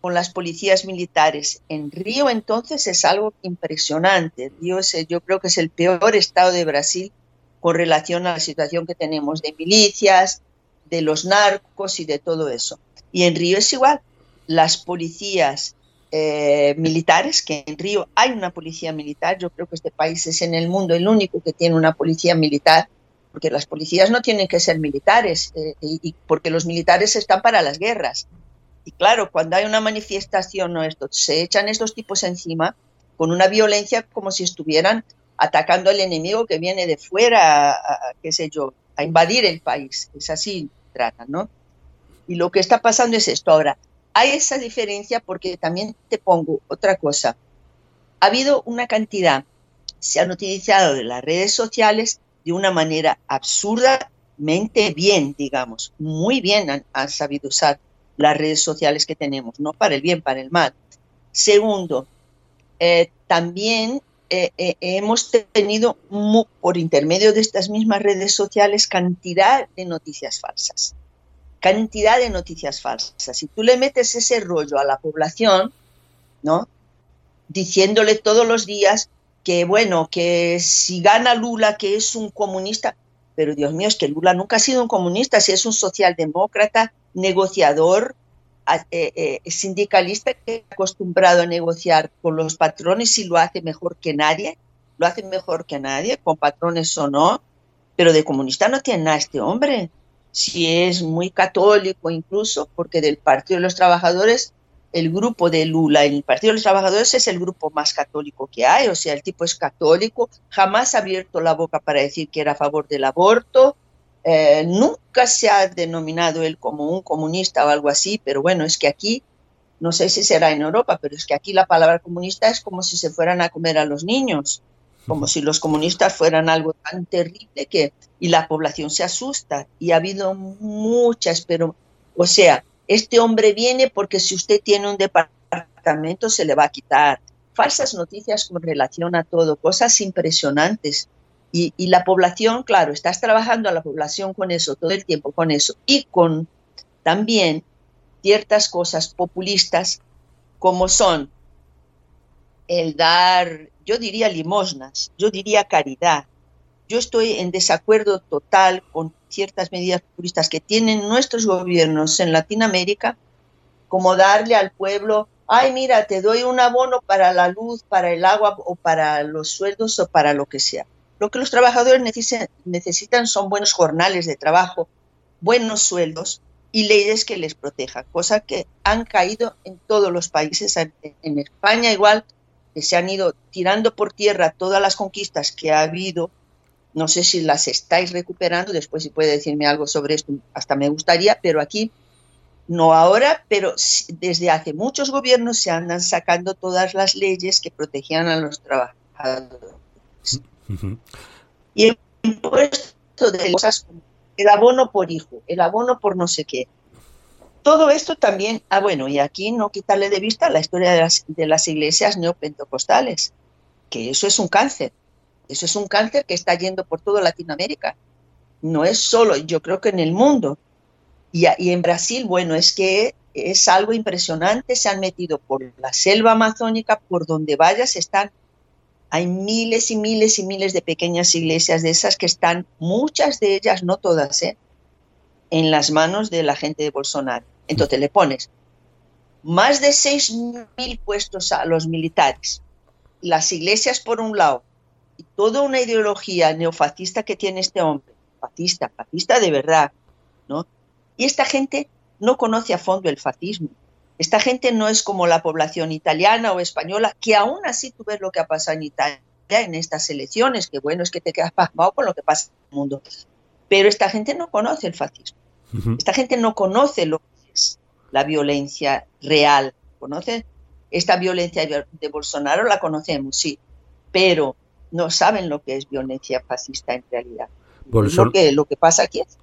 con las policías militares. En Río entonces es algo impresionante. Río es, yo creo que es el peor estado de Brasil con relación a la situación que tenemos de milicias, de los narcos y de todo eso. Y en Río es igual. Las policías eh, militares, que en Río hay una policía militar, yo creo que este país es en el mundo el único que tiene una policía militar, porque las policías no tienen que ser militares, eh, y, y porque los militares están para las guerras. Y claro, cuando hay una manifestación o esto, se echan estos tipos encima con una violencia como si estuvieran atacando al enemigo que viene de fuera, a, a, qué sé yo, a invadir el país. Es así, tratan, ¿no? Y lo que está pasando es esto. Ahora, hay esa diferencia porque también te pongo otra cosa. Ha habido una cantidad, se han utilizado de las redes sociales de una manera absurdamente bien, digamos, muy bien han, sabido usar las redes sociales que tenemos, no para el bien, para el mal. Segundo, eh, también eh, eh, hemos tenido, por intermedio de estas mismas redes sociales, cantidad de noticias falsas. Cantidad de noticias falsas. Si tú le metes ese rollo a la población, ¿no? Diciéndole todos los días que, bueno, que si gana Lula, que es un comunista, pero Dios mío, es que Lula nunca ha sido un comunista, si es un socialdemócrata, negociador, eh, eh, sindicalista que acostumbrado a negociar con los patrones y lo hace mejor que nadie, lo hace mejor que nadie, con patrones o no, pero de comunista no tiene nada este hombre. Si es muy católico incluso, porque del Partido de los Trabajadores, el grupo de Lula el Partido de los Trabajadores es el grupo más católico que hay, o sea, el tipo es católico, jamás ha abierto la boca para decir que era a favor del aborto, eh, nunca se ha denominado él como un comunista o algo así, pero bueno, es que aquí, no sé si será en Europa, pero es que aquí la palabra comunista es como si se fueran a comer a los niños, como si los comunistas fueran algo tan terrible que, y la población se asusta, y ha habido muchas, pero, o sea, este hombre viene porque si usted tiene un departamento se le va a quitar. Falsas noticias con relación a todo, cosas impresionantes. Y, la población, claro, estás trabajando a la población con eso, todo el tiempo con eso, y con también ciertas cosas populistas como son el dar, yo diría limosnas, yo diría caridad. Yo estoy en desacuerdo total con ciertas medidas populistas que tienen nuestros gobiernos en Latinoamérica, como darle al pueblo, ay, mira, te doy un abono para la luz, para el agua o para los sueldos o para lo que sea. Lo que los trabajadores necesitan son buenos jornales de trabajo, buenos sueldos y leyes que les protejan, cosa que han caído en todos los países, en España igual, que se han ido tirando por tierra todas las conquistas que ha habido. No sé si las estáis recuperando, después si puede decirme algo sobre esto, hasta me gustaría, pero aquí, no ahora, pero desde hace muchos gobiernos se andan sacando todas las leyes que protegían a los trabajadores. Uh -huh. Y el impuesto de cosas como el abono por hijo, el abono por no sé qué. Todo esto también, ah, bueno, y aquí no quitarle de vista la historia de las, de las iglesias neopentecostales, que eso es un cáncer, eso es un cáncer que está yendo por toda Latinoamérica. No es solo, yo creo que en el mundo. Y, en Brasil, bueno, es que es algo impresionante, se han metido por la selva amazónica, por donde vayas, están hay miles y miles y miles de pequeñas iglesias de esas que están, muchas de ellas, no todas, ¿eh? en las manos de la gente de Bolsonaro. Entonces le pones más de 6.000 puestos a los militares, las iglesias por un lado, y toda una ideología neofascista que tiene este hombre, fascista, fascista de verdad, ¿no? Y esta gente no conoce a fondo el fascismo. Esta gente no es como la población italiana o española, que aún así tú ves lo que ha pasado en Italia en estas elecciones, que bueno es que te quedas pasmado con lo que pasa en el mundo. Pero esta gente no conoce el fascismo. Uh -huh. Esta gente no conoce lo que es la violencia real. ¿Conoce? Esta violencia de Bolsonaro la conocemos, sí, pero no saben lo que es violencia fascista en realidad. Bolson lo, que, lo que pasa aquí es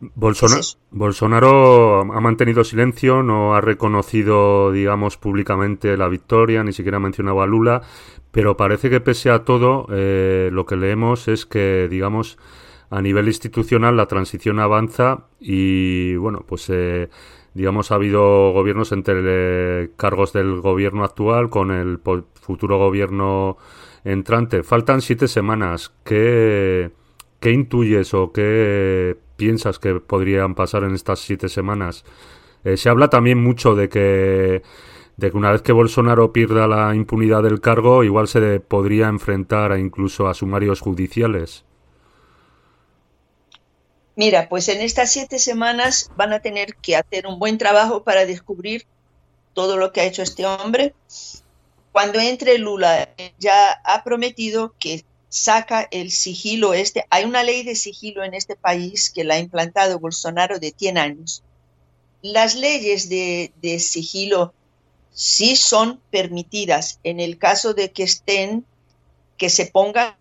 Bolsona- Es eso. Bolsonaro ha mantenido silencio, no ha reconocido, digamos, públicamente la victoria, ni siquiera ha mencionado a Lula, pero parece que pese a todo, eh, lo que leemos es que, digamos, a nivel institucional la transición avanza y, bueno, pues, eh, digamos, ha habido gobiernos entre eh, cargos del gobierno actual con el futuro gobierno entrante. Faltan siete semanas. ¿Qué, qué intuyes o qué piensas que podrían pasar en estas siete semanas? Eh, se habla también mucho de que, de que una vez que Bolsonaro pierda la impunidad del cargo, igual se podría enfrentar a incluso a sumarios judiciales. Mira, pues en estas siete semanas van a tener que hacer un buen trabajo para descubrir todo lo que ha hecho este hombre. Cuando entre Lula, ya ha prometido que saca el sigilo este. Hay una ley de sigilo en este país que la ha implantado Bolsonaro de 100 años. Las leyes de, de sigilo sí son permitidas en el caso de que estén, que se pongan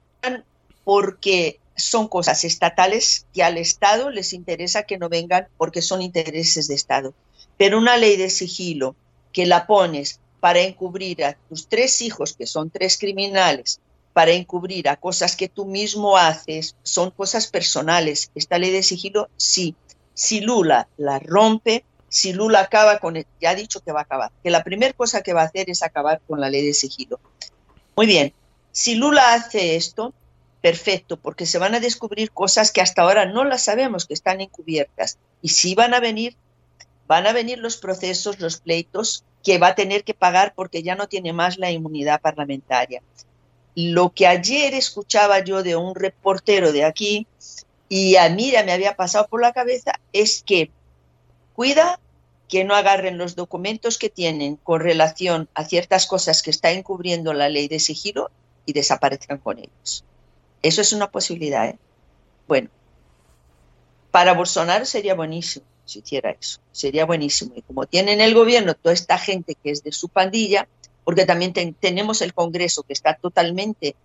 porque son cosas estatales que al Estado les interesa que no vengan porque son intereses de Estado. Pero una ley de sigilo que la pones para encubrir a tus tres hijos, que son tres criminales, para encubrir a cosas que tú mismo haces, son cosas personales. Esta ley de sigilo, sí. Si Lula la rompe, si Lula acaba con, el, ya ha dicho que va a acabar, que la primera cosa que va a hacer es acabar con la ley de sigilo. Muy bien, si Lula hace esto, perfecto, porque se van a descubrir cosas que hasta ahora no las sabemos, que están encubiertas. Y si van a venir, van a venir los procesos, los pleitos que va a tener que pagar porque ya no tiene más la inmunidad parlamentaria. Lo que ayer escuchaba yo de un reportero de aquí, y a mí ya me había pasado por la cabeza, es que cuida que no agarren los documentos que tienen con relación a ciertas cosas que está encubriendo la ley de sigilo y desaparezcan con ellos. Eso es una posibilidad. ¿eh? Bueno, para Bolsonaro sería buenísimo si hiciera eso. Sería buenísimo. Y como tiene en el gobierno toda esta gente que es de su pandilla, porque también ten, tenemos el Congreso que está totalmente,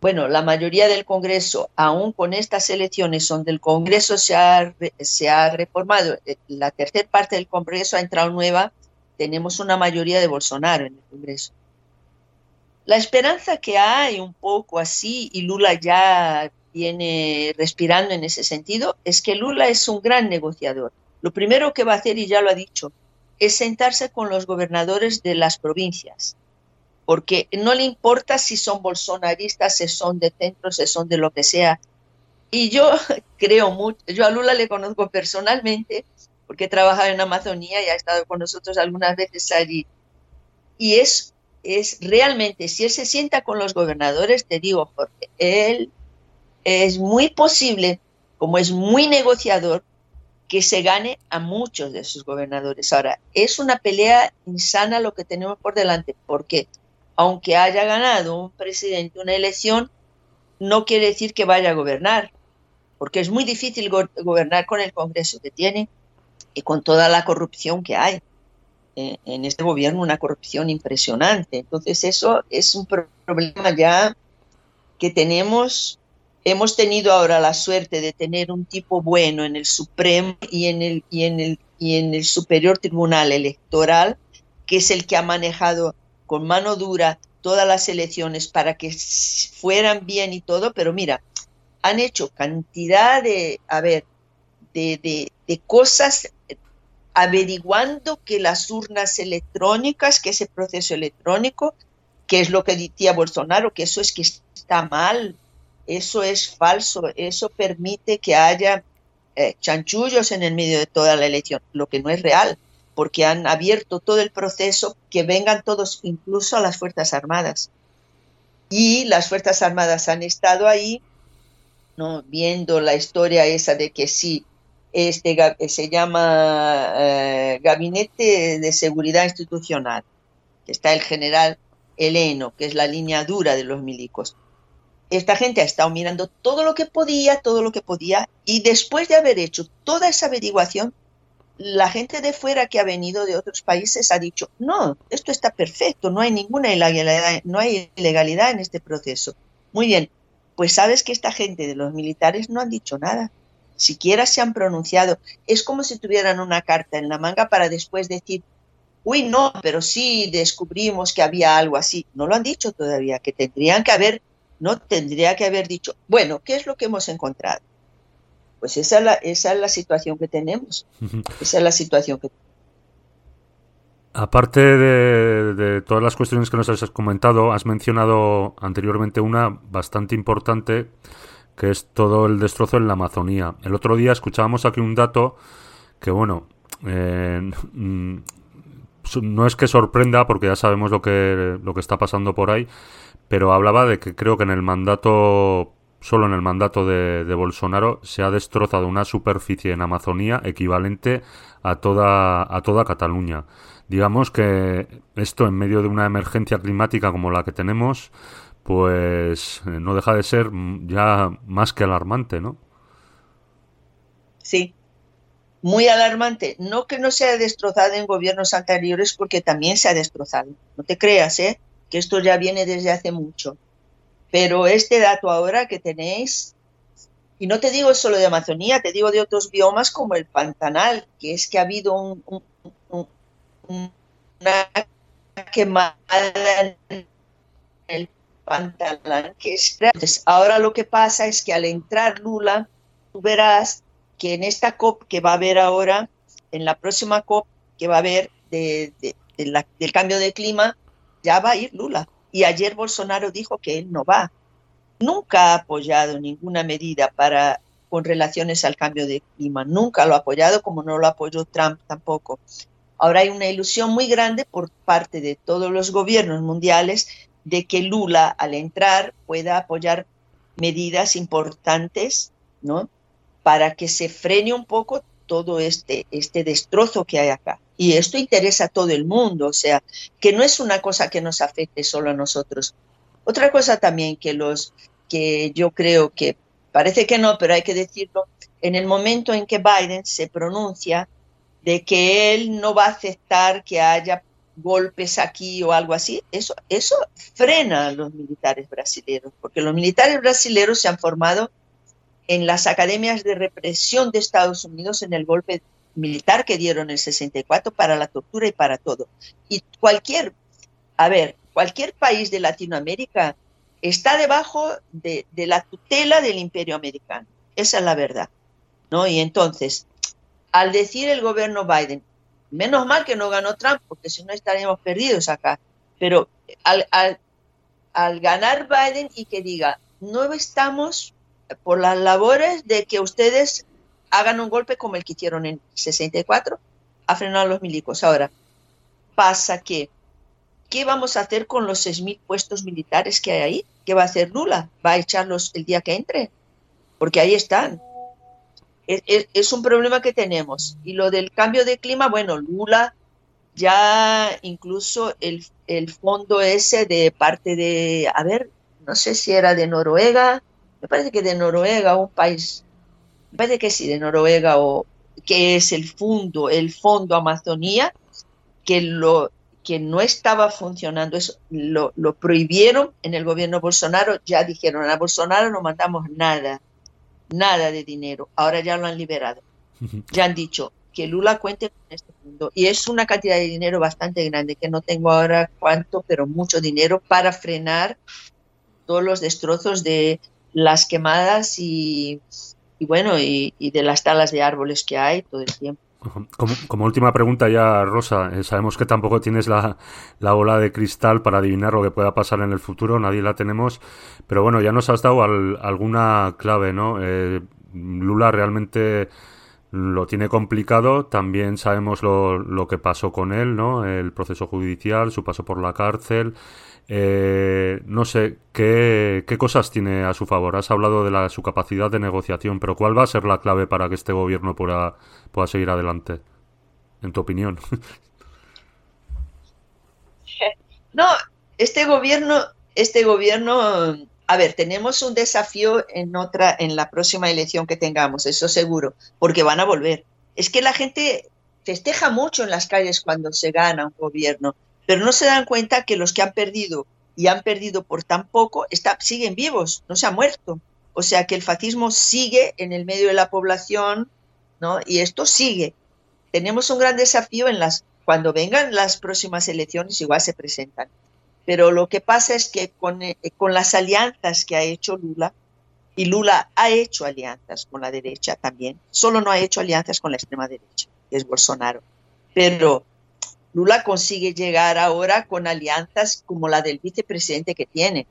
bueno, la mayoría del Congreso, aún con estas elecciones donde el Congreso se ha, se ha reformado, eh, la tercera parte del Congreso ha entrado nueva, tenemos una mayoría de Bolsonaro en el Congreso. La esperanza que hay un poco así, y Lula ya viene respirando en ese sentido, es que Lula es un gran negociador. Lo primero que va a hacer, y ya lo ha dicho, es sentarse con los gobernadores de las provincias, porque no le importa si son bolsonaristas, si son de centro, si son de lo que sea. Y yo creo mucho, yo a Lula le conozco personalmente, porque he trabajado en Amazonía y ha estado con nosotros algunas veces allí. Y es, es realmente, si él se sienta con los gobernadores, te digo, Jorge, él es muy posible, como es muy negociador, que se gane a muchos de sus gobernadores. Ahora, es una pelea insana lo que tenemos por delante, porque aunque haya ganado un presidente una elección, no quiere decir que vaya a gobernar, porque es muy difícil go gobernar con el Congreso que tiene y con toda la corrupción que hay. Eh, en este gobierno una corrupción impresionante. Entonces eso es un pro problema ya que tenemos hemos tenido ahora la suerte de tener un tipo bueno en el Supremo y en el, y en el, y en el Superior Tribunal Electoral, que es el que ha manejado con mano dura todas las elecciones para que fueran bien y todo, pero mira, han hecho cantidad de, a ver, de, de, cosas averiguando que las urnas electrónicas, que ese proceso electrónico, que es lo que decía Bolsonaro, que eso es que está mal, eso es falso, eso permite que haya eh, chanchullos en el medio de toda la elección, lo que no es real, porque han abierto todo el proceso, que vengan todos, incluso a las Fuerzas Armadas. Y las Fuerzas Armadas han estado ahí, ¿no? viendo la historia esa de que sí, este se llama eh, Gabinete de Seguridad Institucional, que está el general Heleno, que es la línea dura de los milicos esta gente ha estado mirando todo lo que podía, todo lo que podía, y después de haber hecho toda esa averiguación, la gente de fuera que ha venido de otros países ha dicho, no, esto está perfecto, no hay ninguna ilegalidad, no hay ilegalidad en este proceso. Muy bien, pues sabes que esta gente de los militares no han dicho nada. siquiera se han pronunciado. Es como si tuvieran una carta en la manga para después decir, uy, no, pero sí descubrimos que había algo así. No lo han dicho todavía, que tendrían que haber, no tendría que haber dicho, bueno, ¿qué es lo que hemos encontrado? Pues esa es la, esa es la situación que tenemos. Esa es la situación que Aparte de, de, todas las cuestiones que nos has comentado, has mencionado anteriormente una bastante importante, que es todo el destrozo en la Amazonía. El otro día escuchábamos aquí un dato que, bueno, eh, no es que sorprenda, porque ya sabemos lo que, lo que está pasando por ahí, pero hablaba de que creo que en el mandato, solo en el mandato de, Bolsonaro, se ha destrozado una superficie en Amazonía equivalente a toda, a toda Cataluña. Digamos que esto en medio de una emergencia climática como la que tenemos, pues eh, no deja de ser ya más que alarmante, ¿no? Sí, muy alarmante. No que no se haya destrozado en gobiernos anteriores, porque también se ha destrozado. No te creas, ¿eh? Que esto ya viene desde hace mucho. Pero este dato ahora que tenéis, y no te digo solo de Amazonía, te digo de otros biomas como el Pantanal, que es que ha habido un, un, un, una quemada en el pantalón que es Entonces, ahora lo que pasa es que al entrar Lula, tú verás que en esta COP que va a haber ahora, en la próxima COP que va a haber de, de, del cambio de clima, ya va a ir Lula. Y ayer Bolsonaro dijo que él no va. Nunca ha apoyado ninguna medida para con relaciones al cambio de clima. Nunca lo ha apoyado, como no lo apoyó Trump tampoco. Ahora hay una ilusión muy grande por parte de todos los gobiernos mundiales de que Lula al entrar pueda apoyar medidas importantes, ¿no? Para que se frene un poco todo este, este destrozo que hay acá. Y esto interesa a todo el mundo, o sea, que no es una cosa que nos afecte solo a nosotros. Otra cosa también que los que yo creo que parece que no, pero hay que decirlo, en el momento en que Biden se pronuncia de que él no va a aceptar que haya golpes aquí o algo así, eso, eso frena a los militares brasileños, porque los militares brasileños se han formado en las academias de represión de Estados Unidos en el golpe militar que dieron en el 64 para la tortura y para todo. Y cualquier, a ver, cualquier país de Latinoamérica está debajo de, de la tutela del imperio americano. Esa es la verdad. ¿no? Y entonces, al decir el gobierno Biden, menos mal que no ganó Trump, porque si no estaríamos perdidos acá, pero al, al, al ganar Biden y que diga, no estamos por las labores de que ustedes hagan un golpe como el que hicieron en 64, a frenar a los milicos. Ahora, pasa que, ¿qué vamos a hacer con los 6.000 puestos militares que hay ahí? ¿Qué va a hacer Lula? ¿Va a echarlos el día que entre? Porque ahí están es, es, un problema que tenemos. Y lo del cambio de clima, bueno, Lula ya incluso el, el fondo ese de parte de, a ver, no sé si era de Noruega, me parece que de Noruega, un país, me parece que sí, de Noruega, o que es el fondo, el fondo Amazonía, que lo que no estaba funcionando, eso lo, lo prohibieron en el gobierno Bolsonaro, ya dijeron a Bolsonaro no mandamos nada, nada de dinero. Ahora ya lo han liberado. Ya han dicho que Lula cuente con este fondo. Y es una cantidad de dinero bastante grande, que no tengo ahora cuánto, pero mucho dinero para frenar todos los destrozos de las quemadas y, y bueno, y, de las talas de árboles que hay todo el tiempo. Como, última pregunta ya, Rosa, eh, sabemos que tampoco tienes la, la, bola de cristal para adivinar lo que pueda pasar en el futuro, nadie la tenemos, pero bueno, ya nos has dado al, alguna clave, ¿no? Eh, Lula realmente lo tiene complicado, también sabemos lo, lo, que pasó con él, ¿no? El proceso judicial, su paso por la cárcel. Eh, no sé, ¿qué, ¿qué, cosas tiene a su favor? Has hablado de la, su capacidad de negociación, pero ¿cuál va a ser la clave para que este gobierno pueda, pueda seguir adelante? En tu opinión. No, este gobierno, este gobierno, a ver, tenemos un desafío en otra, en la próxima elección que tengamos, eso seguro, porque van a volver. Es que la gente festeja mucho en las calles cuando se gana un gobierno pero no se dan cuenta que los que han perdido y han perdido por tan poco siguen vivos, no se han muerto. O sea que el fascismo sigue en el medio de la población, ¿no? Y esto sigue. Tenemos un gran desafío en las cuando vengan las próximas elecciones igual se presentan. Pero lo que pasa es que con, eh, con las alianzas que ha hecho Lula, y Lula ha hecho alianzas con la derecha también, solo no ha hecho alianzas con la extrema derecha, que es Bolsonaro. Pero Lula consigue llegar ahora con alianzas como la del vicepresidente que tiene.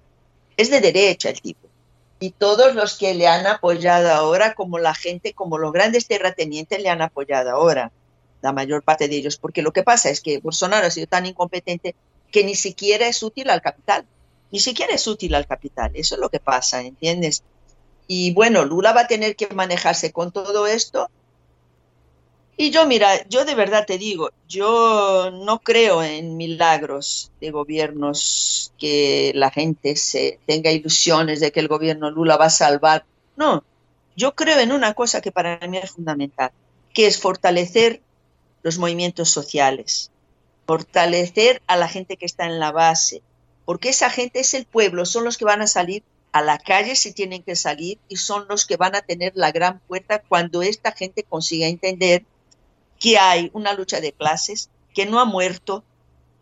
Es de derecha el tipo. Y todos los que le han apoyado ahora, como la gente, como los grandes terratenientes le han apoyado ahora, la mayor parte de ellos, porque lo que pasa es que Bolsonaro ha sido tan incompetente que ni siquiera es útil al capital, ni siquiera es útil al capital, eso es lo que pasa, ¿entiendes? Y bueno, Lula va a tener que manejarse con todo esto. Y yo, mira, yo de verdad te digo, yo no creo en milagros de gobiernos que la gente se tenga ilusiones de que el gobierno Lula va a salvar. No, yo creo en una cosa que para mí es fundamental, que es fortalecer los movimientos sociales, fortalecer a la gente que está en la base, porque esa gente es el pueblo, son los que van a salir a la calle si tienen que salir y son los que van a tener la gran puerta cuando esta gente consiga entender que hay una lucha de clases, que no ha muerto,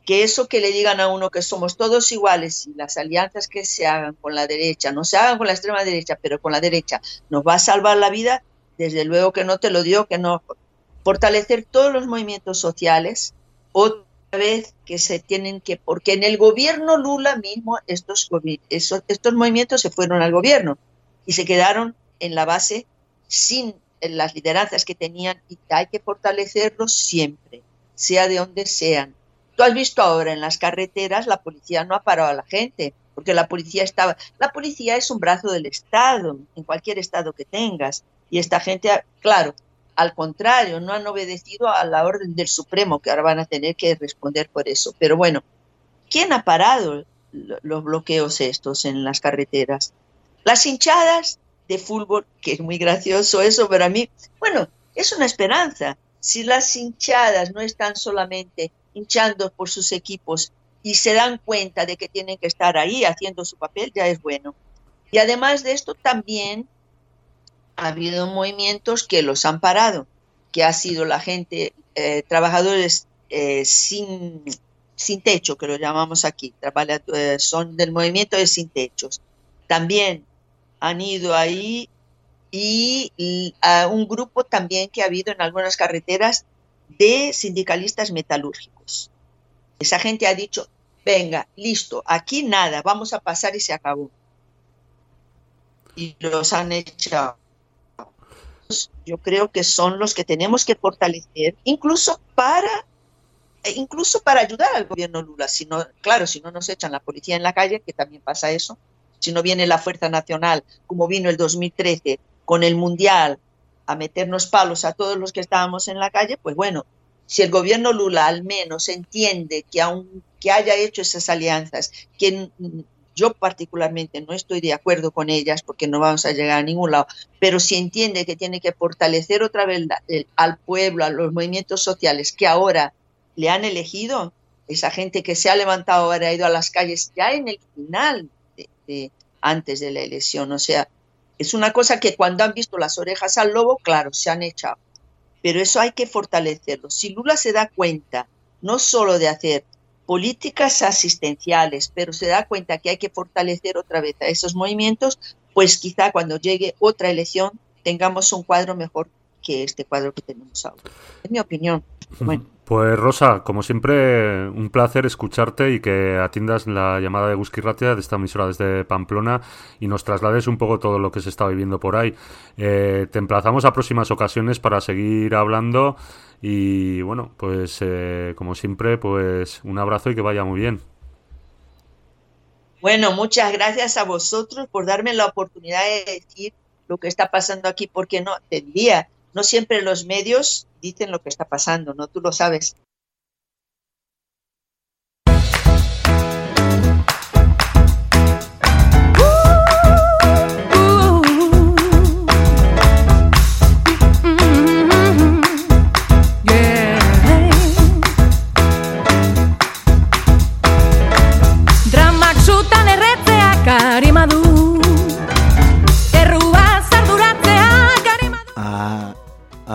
que eso que le digan a uno que somos todos iguales y las alianzas que se hagan con la derecha, no se hagan con la extrema derecha, pero con la derecha nos va a salvar la vida, desde luego que no te lo digo, que no. Fortalecer todos los movimientos sociales, otra vez que se tienen que, porque en el gobierno Lula mismo estos, estos, estos movimientos se fueron al gobierno y se quedaron en la base sin las lideranzas que tenían y hay que fortalecerlos siempre, sea de donde sean. Tú has visto ahora en las carreteras, la policía no ha parado a la gente, porque la policía estaba, la policía es un brazo del Estado, en cualquier estado que tengas, y esta gente, claro, al contrario, no han obedecido a la orden del Supremo, que ahora van a tener que responder por eso. Pero bueno, ¿quién ha parado los bloqueos estos en las carreteras? Las hinchadas de fútbol, que es muy gracioso eso para mí, bueno, es una esperanza. Si las hinchadas no están solamente hinchando por sus equipos y se dan cuenta de que tienen que estar ahí haciendo su papel, ya es bueno. Y además de esto, también ha habido movimientos que los han parado, que ha sido la gente, eh, trabajadores eh, sin, sin techo, que lo llamamos aquí, eh, son del movimiento de sin techos. También han ido ahí y a un grupo también que ha habido en algunas carreteras de sindicalistas metalúrgicos. Esa gente ha dicho, venga, listo, aquí nada, vamos a pasar y se acabó. Y los han echado. Yo creo que son los que tenemos que fortalecer, incluso para incluso para ayudar al gobierno Lula. Si no, claro, si no nos echan la policía en la calle, que también pasa eso, si no viene la Fuerza Nacional, como vino el 2013 con el Mundial, a meternos palos a todos los que estábamos en la calle, pues bueno, si el gobierno Lula al menos entiende que aunque haya hecho esas alianzas, que yo particularmente no estoy de acuerdo con ellas porque no vamos a llegar a ningún lado, pero si entiende que tiene que fortalecer otra vez al pueblo, a los movimientos sociales que ahora le han elegido, esa gente que se ha levantado ahora ha ido a las calles ya en el final antes de la elección. O sea, es una cosa que cuando han visto las orejas al lobo, claro, se han echado. Pero eso hay que fortalecerlo. Si Lula se da cuenta no solo de hacer políticas asistenciales, pero se da cuenta que hay que fortalecer otra vez a esos movimientos, pues quizá cuando llegue otra elección tengamos un cuadro mejor que este cuadro que tenemos ahora. Es mi opinión. Bueno. Pues Rosa, como siempre, un placer escucharte y que atiendas la llamada de Ratia de esta emisora desde Pamplona y nos traslades un poco todo lo que se está viviendo por ahí. Eh, te emplazamos a próximas ocasiones para seguir hablando y bueno, pues eh, como siempre, pues un abrazo y que vaya muy bien. Bueno, muchas gracias a vosotros por darme la oportunidad de decir lo que está pasando aquí, porque no, te diría, no siempre los medios dicen lo que está pasando, ¿no? Tú lo sabes.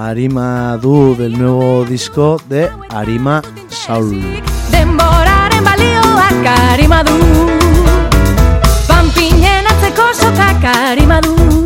Arima Du del nuevo disco de Arima Saul. Denboraren balioak arima du Panpinen atzeko sokak arima du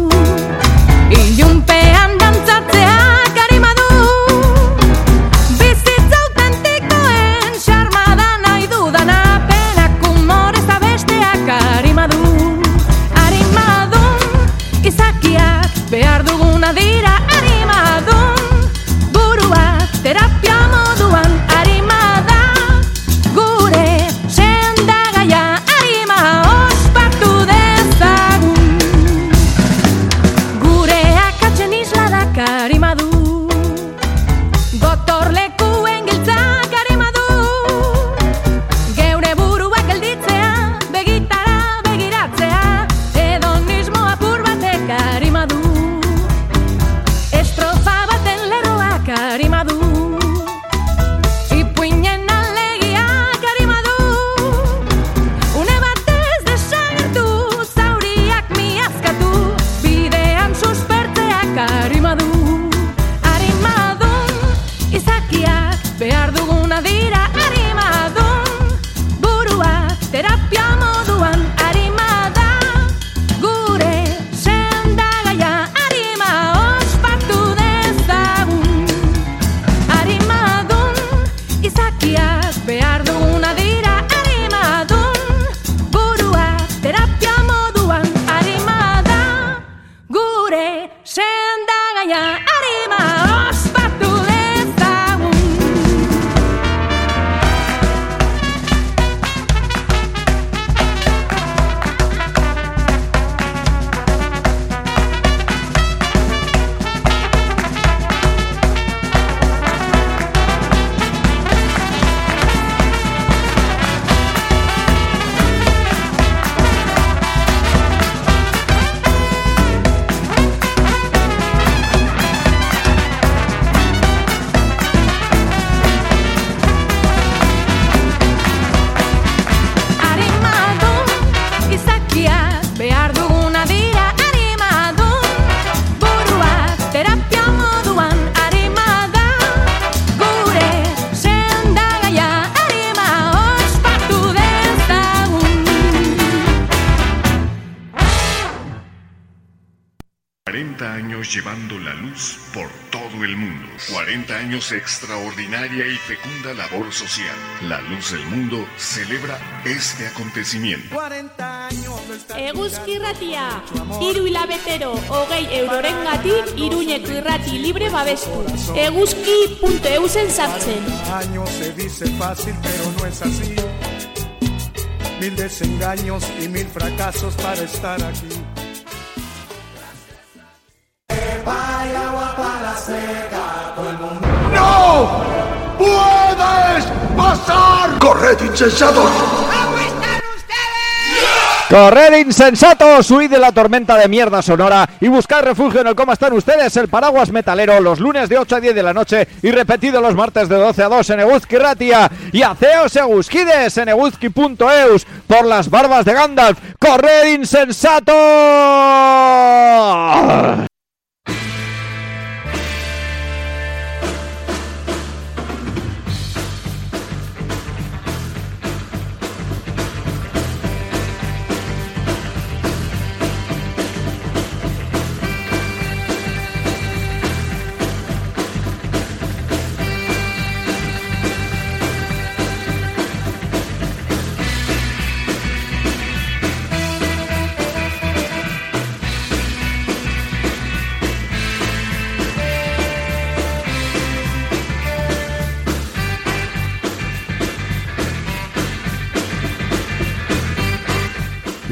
extraordinaria y fecunda labor social. La luz del mundo celebra este acontecimiento. 40 años Eguzki irratia, hiru hilabetero hogei eurorengatik iruñeko irrati libre babestu. Eguzki.eusen sartzen. años se dice fácil, pero no es así. Mil desengaños y mil fracasos para estar aquí. ¡No! Insensatos! Corred insensatos, huid de la tormenta de mierda sonora y buscar refugio en el cómo están ustedes, el paraguas metalero, los lunes de 8 a 10 de la noche y repetido los martes de 12 a 2 en Eguzki Ratia y haceos eguzquides en eguzki.eus por las barbas de Gandalf. Corred insensatos.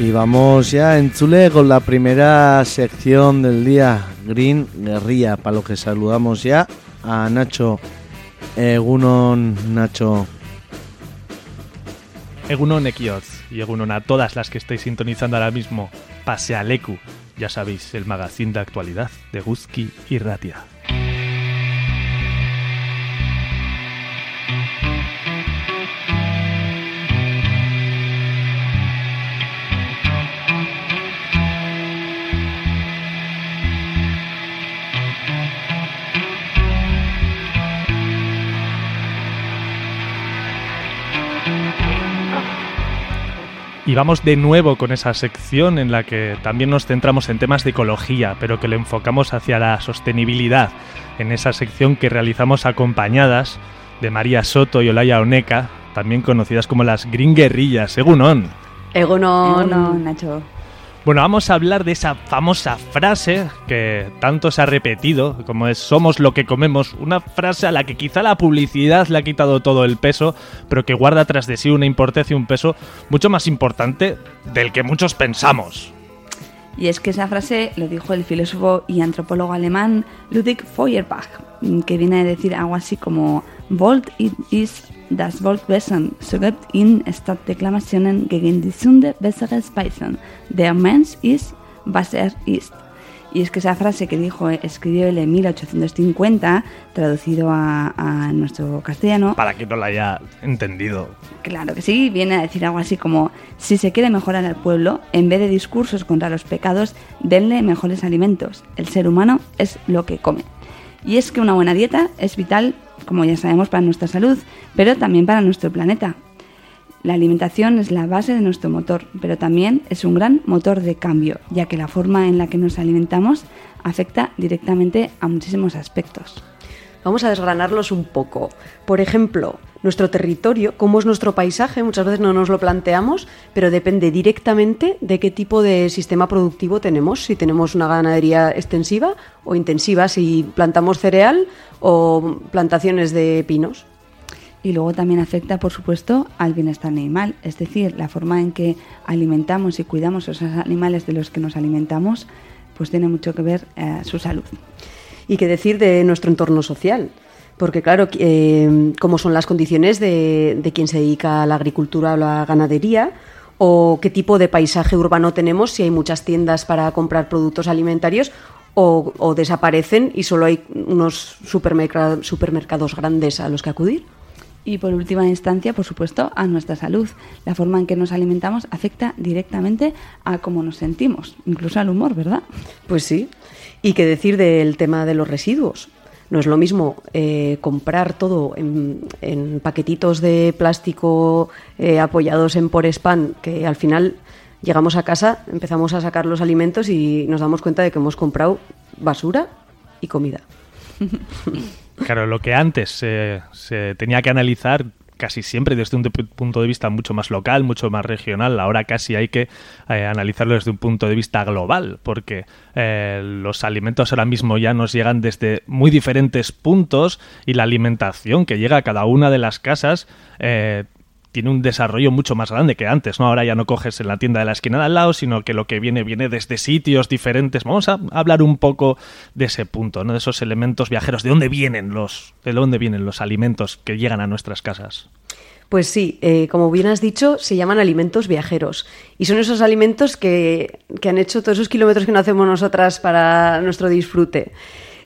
Y vamos ya en Chule con la primera sección del día, Green Guerrilla, para lo que saludamos ya a Nacho. Egunon, Nacho. Egunon Ekiotz y Egunon a todas las que estáis sintonizando ahora mismo. Pase a Leku, ya sabéis, el magazine de actualidad de Guzki y Ratia. Y vamos de nuevo con esa sección en la que también nos centramos en temas de ecología, pero que le enfocamos hacia la sostenibilidad, en esa sección que realizamos acompañadas de María Soto y Olaya Oneca, también conocidas como las Green Guerrillas, según on. Egonon. Egunon, Nacho. Bueno, vamos a hablar de esa famosa frase que tanto se ha repetido, como es somos lo que comemos, una frase a la que quizá la publicidad le ha quitado todo el peso, pero que guarda tras de sí una importancia y un peso mucho más importante del que muchos pensamos. Y es que esa frase lo dijo el filósofo y antropólogo alemán Ludwig Feuerbach, mm, que viene a decir algo así como Volt ist das Volkswesen, so gibt in statt Deklamationen gegen die Sünde bessere Speisen. Der Mensch ist, was er ist. Y es que esa frase que dijo, escribió él en 1850, traducido a, a nuestro castellano, Para quien no la haya entendido. Claro que sí, viene a decir algo así como, si se quiere mejorar al pueblo, en vez de discursos contra los pecados, denle mejores alimentos. El ser humano es lo que come. Y es que una buena dieta es vital, como ya sabemos, para nuestra salud, pero también para nuestro planeta. La alimentación es la base de nuestro motor, pero también es un gran motor de cambio, ya que la forma en la que nos alimentamos afecta directamente a muchísimos aspectos. Vamos a desgranarlos un poco. Por ejemplo, nuestro territorio, cómo es nuestro paisaje, muchas veces no nos lo planteamos, pero depende directamente de qué tipo de sistema productivo tenemos. Si tenemos una ganadería extensiva o intensiva, si plantamos cereal o plantaciones de pinos. Y luego también afecta, por supuesto, al bienestar animal, es decir, la forma en que alimentamos y cuidamos a esos animales de los que nos alimentamos, pues tiene mucho que ver eh, su salud. Y qué decir de nuestro entorno social. Porque claro, eh, cómo son las condiciones de, de quien se dedica a la agricultura o la ganadería, o qué tipo de paisaje urbano tenemos, si hay muchas tiendas para comprar productos alimentarios o, o desaparecen y solo hay unos supermerca- supermercados grandes a los que acudir. Y por última instancia, por supuesto, a nuestra salud. La forma en que nos alimentamos afecta directamente a cómo nos sentimos, incluso al humor, ¿verdad? Pues sí. Y qué decir del tema de los residuos. No es lo mismo eh, comprar todo en, en paquetitos de plástico eh, apoyados en Porespan, que al final llegamos a casa, empezamos a sacar los alimentos y nos damos cuenta de que hemos comprado basura y comida. Claro, lo que antes se- tenía que analizar casi siempre desde un punto de vista mucho más local, mucho más regional. Ahora casi hay que eh, analizarlo desde un punto de vista global, porque eh, los alimentos ahora mismo ya nos llegan desde muy diferentes puntos y la alimentación que llega a cada una de las casas eh, tiene un desarrollo mucho más grande que antes, ¿no? Ahora ya no coges en la tienda de la esquina de al lado, sino que lo que viene viene desde sitios diferentes. Vamos a hablar un poco de ese punto, ¿no? De esos elementos viajeros, de dónde vienen los, de dónde vienen los alimentos que llegan a nuestras casas. Pues sí, eh, como bien has dicho, se llaman alimentos viajeros. Y son esos alimentos que, que han hecho todos esos kilómetros que no hacemos nosotras para nuestro disfrute.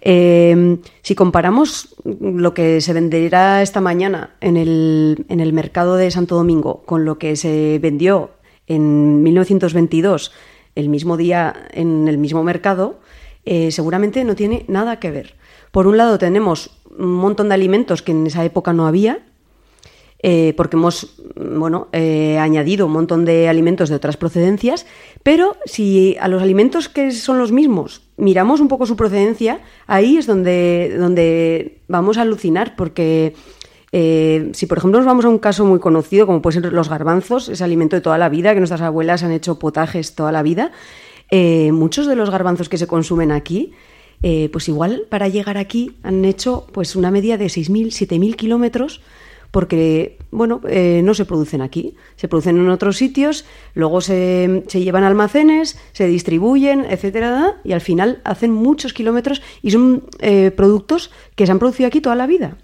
Eh, si comparamos lo que se venderá esta mañana en el, en el mercado de Santo Domingo con lo que se vendió en 1922, el mismo día en el mismo mercado, eh, seguramente no tiene nada que ver. Por un lado tenemos un montón de alimentos que en esa época no había, eh, porque hemos bueno, eh, añadido un montón de alimentos de otras procedencias, pero si a los alimentos que son los mismos miramos un poco su procedencia, ahí es donde, donde vamos a alucinar, porque eh, si por ejemplo nos vamos a un caso muy conocido, como pueden ser los garbanzos, ese alimento de toda la vida, que nuestras abuelas han hecho potajes toda la vida, eh, muchos de los garbanzos que se consumen aquí, eh, pues igual para llegar aquí han hecho pues una media de 6.000, 7.000 kilómetros porque, bueno, eh, no se producen aquí, se producen en otros sitios, luego se, se llevan a almacenes, se distribuyen, etcétera, y al final hacen muchos kilómetros y son eh, productos que se han producido aquí toda la vida.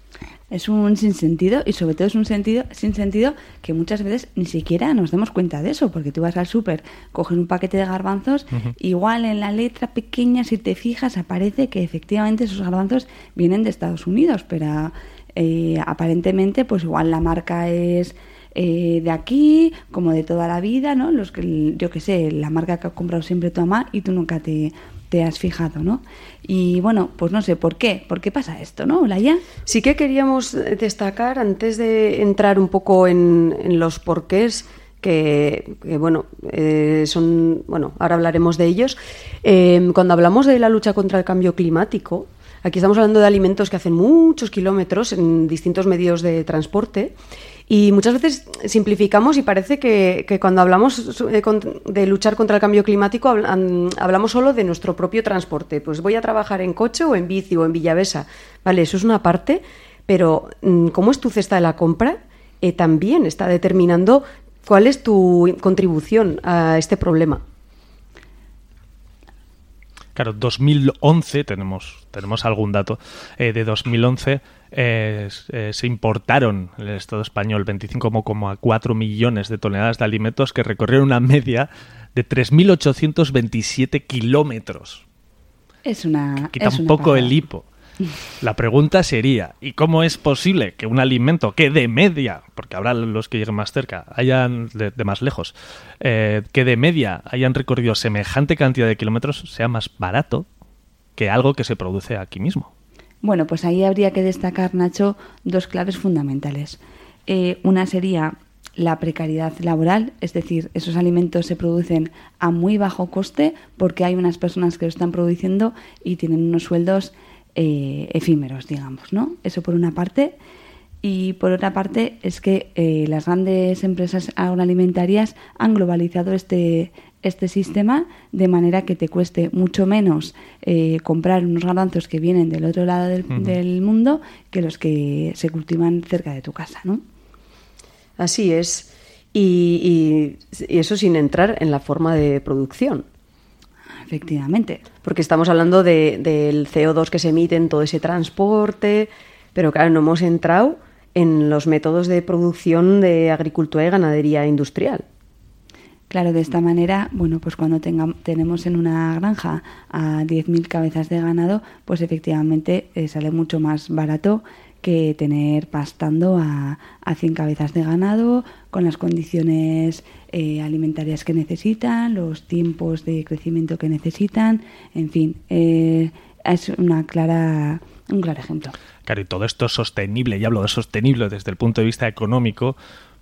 Es un sinsentido y sobre todo es un sentido sinsentido que muchas veces ni siquiera nos damos cuenta de eso, porque tú vas al súper, coges un paquete de garbanzos, igual en la letra pequeña, si te fijas, aparece que efectivamente esos garbanzos vienen de Estados Unidos, pero eh, aparentemente pues igual la marca es eh, de aquí, como de toda la vida, ¿no? Los que, yo que sé, la marca que ha comprado siempre tu mamá y tú nunca te, te has fijado, ¿no? Y bueno, pues no sé por qué, por qué pasa esto, ¿no, Laia? Sí que queríamos destacar, antes de entrar un poco en, los porqués, que, que, bueno, eh, son, bueno, ahora hablaremos de ellos. Eh, cuando hablamos de la lucha contra el cambio climático, aquí estamos hablando de alimentos que hacen muchos kilómetros en distintos medios de transporte. Y muchas veces simplificamos y parece que, que cuando hablamos de, de, luchar contra el cambio climático hablamos solo de nuestro propio transporte. Pues voy a trabajar en coche o en bici o en Villavesa. Vale, eso es una parte, pero mm, ¿cómo es tu cesta de la compra? Eh, también está determinando cuál es tu contribución a este problema. Claro, 2011, tenemos, tenemos algún dato, eh, de 2011 eh, eh, se importaron en el Estado español 25,4 millones de toneladas de alimentos que recorrieron una media de 3.827 kilómetros. Es una... Que quita un poco el hipo. La pregunta sería, ¿y cómo es posible que un alimento que de media, porque habrá los que lleguen más cerca, hayan de, más lejos, eh, que de media hayan recorrido semejante cantidad de kilómetros, sea más barato que algo que se produce aquí mismo? Bueno, pues ahí habría que destacar, Nacho, dos claves fundamentales. Eh, una sería la precariedad laboral, es decir, esos alimentos se producen a muy bajo coste porque hay unas personas que lo están produciendo y tienen unos sueldos eh, efímeros, digamos, ¿no? Eso por una parte. Y por otra parte es que eh, las grandes empresas agroalimentarias han globalizado este, este sistema de manera que te cueste mucho menos eh, comprar unos garbanzos que vienen del otro lado del, uh -huh. del, mundo que los que se cultivan cerca de tu casa, ¿no? Así es. Y, y, y eso sin entrar en la forma de producción. Efectivamente. Porque estamos hablando de, del CO2 que se emite en todo ese transporte, pero claro, no hemos entrado en los métodos de producción de agricultura y ganadería industrial. Claro, de esta manera, bueno, pues cuando tengamos, tenemos en una granja a 10.000 cabezas de ganado, pues efectivamente eh, sale mucho más barato que tener pastando a, a 100 cabezas de ganado con las condiciones eh, alimentarias que necesitan, los tiempos de crecimiento que necesitan, en fin, eh, es una clara, un claro ejemplo. Claro, y todo esto es sostenible, y hablo de sostenible desde el punto de vista económico,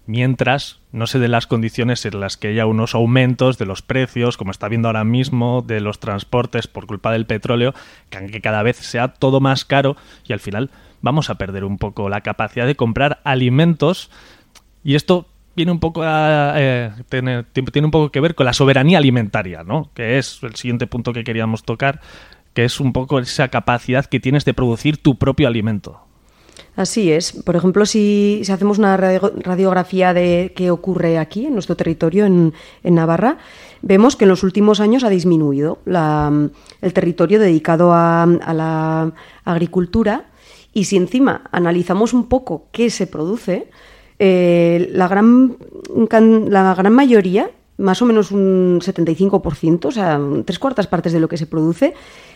mientras no se den las condiciones en las que haya unos aumentos de los precios, como está viendo ahora mismo, de los transportes por culpa del petróleo, que cada vez sea todo más caro y al final vamos a perder un poco la capacidad de comprar alimentos y esto viene un poco a, eh, tiene, un poco que ver con la soberanía alimentaria, ¿no? Que es el siguiente punto que queríamos tocar, que es un poco esa capacidad que tienes de producir tu propio alimento. Así es. Por ejemplo, si, hacemos una radiografía de qué ocurre aquí, en nuestro territorio, en, Navarra, vemos que en los últimos años ha disminuido el territorio dedicado a la agricultura y si encima analizamos un poco qué se produce, eh, la, gran, la gran mayoría, más o menos un 75%, o sea, tres cuartas partes de lo que se produce,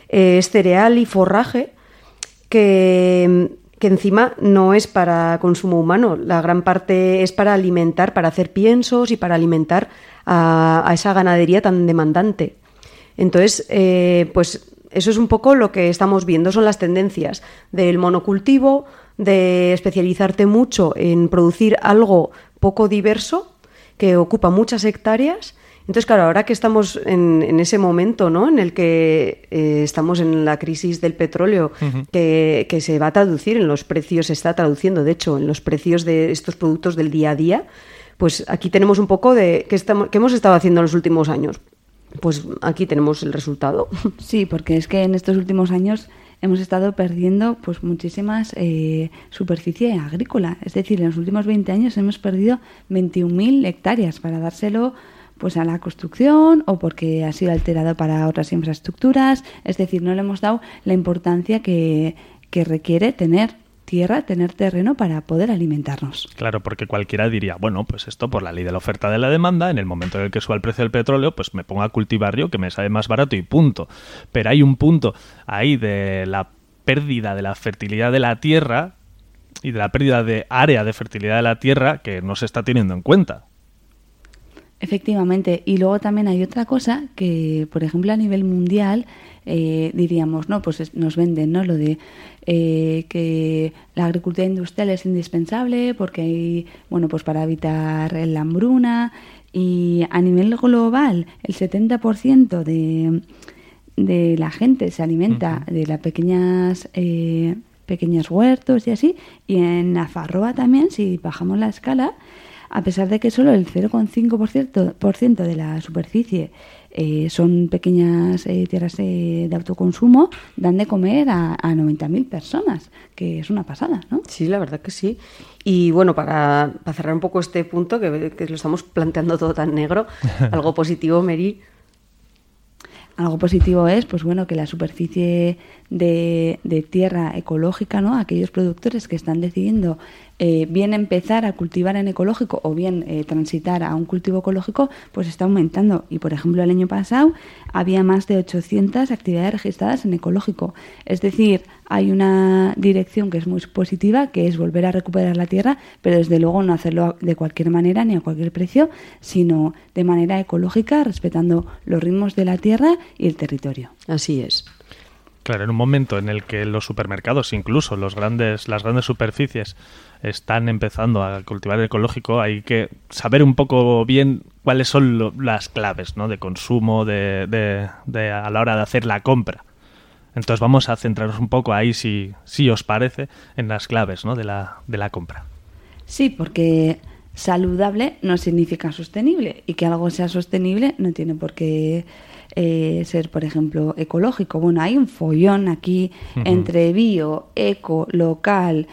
eh, es cereal y forraje que, que encima no es para consumo humano, la gran parte es para alimentar, para hacer piensos y para alimentar a, esa ganadería tan demandante. Entonces, eh, pues eso es un poco lo que estamos viendo, son las tendencias del monocultivo, de especializarte mucho en producir algo poco diverso, que ocupa muchas hectáreas. Entonces, claro, ahora que estamos en, en ese momento, ¿no? En el que eh, estamos en la crisis del petróleo, uh -huh. que, que, se va a traducir en los precios, se está traduciendo, de hecho, en los precios de estos productos del día a día, pues aquí tenemos un poco de qué, estamos, qué hemos estado haciendo en los últimos años. Pues aquí tenemos el resultado. Sí, porque es que en estos últimos años hemos estado perdiendo pues muchísimas eh, superficie agrícola. Es decir, en los últimos 20 años hemos perdido 21.000 hectáreas para dárselo pues a la construcción o porque ha sido alterado para otras infraestructuras. Es decir, no le hemos dado la importancia que, que requiere tener tierra, tener terreno para poder alimentarnos. Claro, porque cualquiera diría, bueno, pues esto por la ley de la oferta de la demanda, en el momento en el que suba el precio del petróleo, pues me pongo a cultivar yo, que me sale más barato y punto. Pero hay un punto ahí de la pérdida de la fertilidad de la tierra y de la pérdida de área de fertilidad de la tierra que no se está teniendo en cuenta. Efectivamente, y luego también hay otra cosa que, por ejemplo, a nivel mundial eh, diríamos, no, pues es- nos venden, ¿no? Lo de eh, que la agricultura industrial es indispensable porque hay, bueno, pues para evitar la hambruna. Y a nivel global el 70% de, de la gente se alimenta de las pequeñas eh, pequeños huertos y así. Y en la Farroa también si bajamos la escala a pesar de que solo el 0,5% por ciento de la superficie eh, son pequeñas eh, tierras eh, de autoconsumo, dan de comer a, a 90.000 personas, que es una pasada, ¿no? Sí, la verdad que sí. Y bueno, para, para cerrar un poco este punto, que, que lo estamos planteando todo tan negro, algo positivo, Mary. Algo positivo es, pues bueno, que la superficie de, de tierra ecológica, ¿no? Aquellos productores que están decidiendo eh, bien empezar a cultivar en ecológico o bien eh, transitar a un cultivo ecológico, pues está aumentando. Y por ejemplo, el año pasado había más de 800 actividades registradas en ecológico. Es decir, hay una dirección que es muy positiva, que es volver a recuperar la tierra, pero desde luego no hacerlo de cualquier manera ni a cualquier precio, sino de manera ecológica, respetando los ritmos de la tierra y el territorio. Así es. Claro, en un momento en el que los supermercados, incluso los grandes, las grandes superficies, están empezando a cultivar el ecológico, hay que saber un poco bien cuáles son lo- las claves ¿no? de consumo de, de- de- a la hora de hacer la compra. Entonces vamos a centrarnos un poco ahí, si, si os parece, en las claves ¿no? de, la, de la compra. Sí, porque saludable no significa sostenible y que algo sea sostenible no tiene por qué eh, ser, por ejemplo, ecológico. Bueno, hay un follón aquí entre bio, eco, local,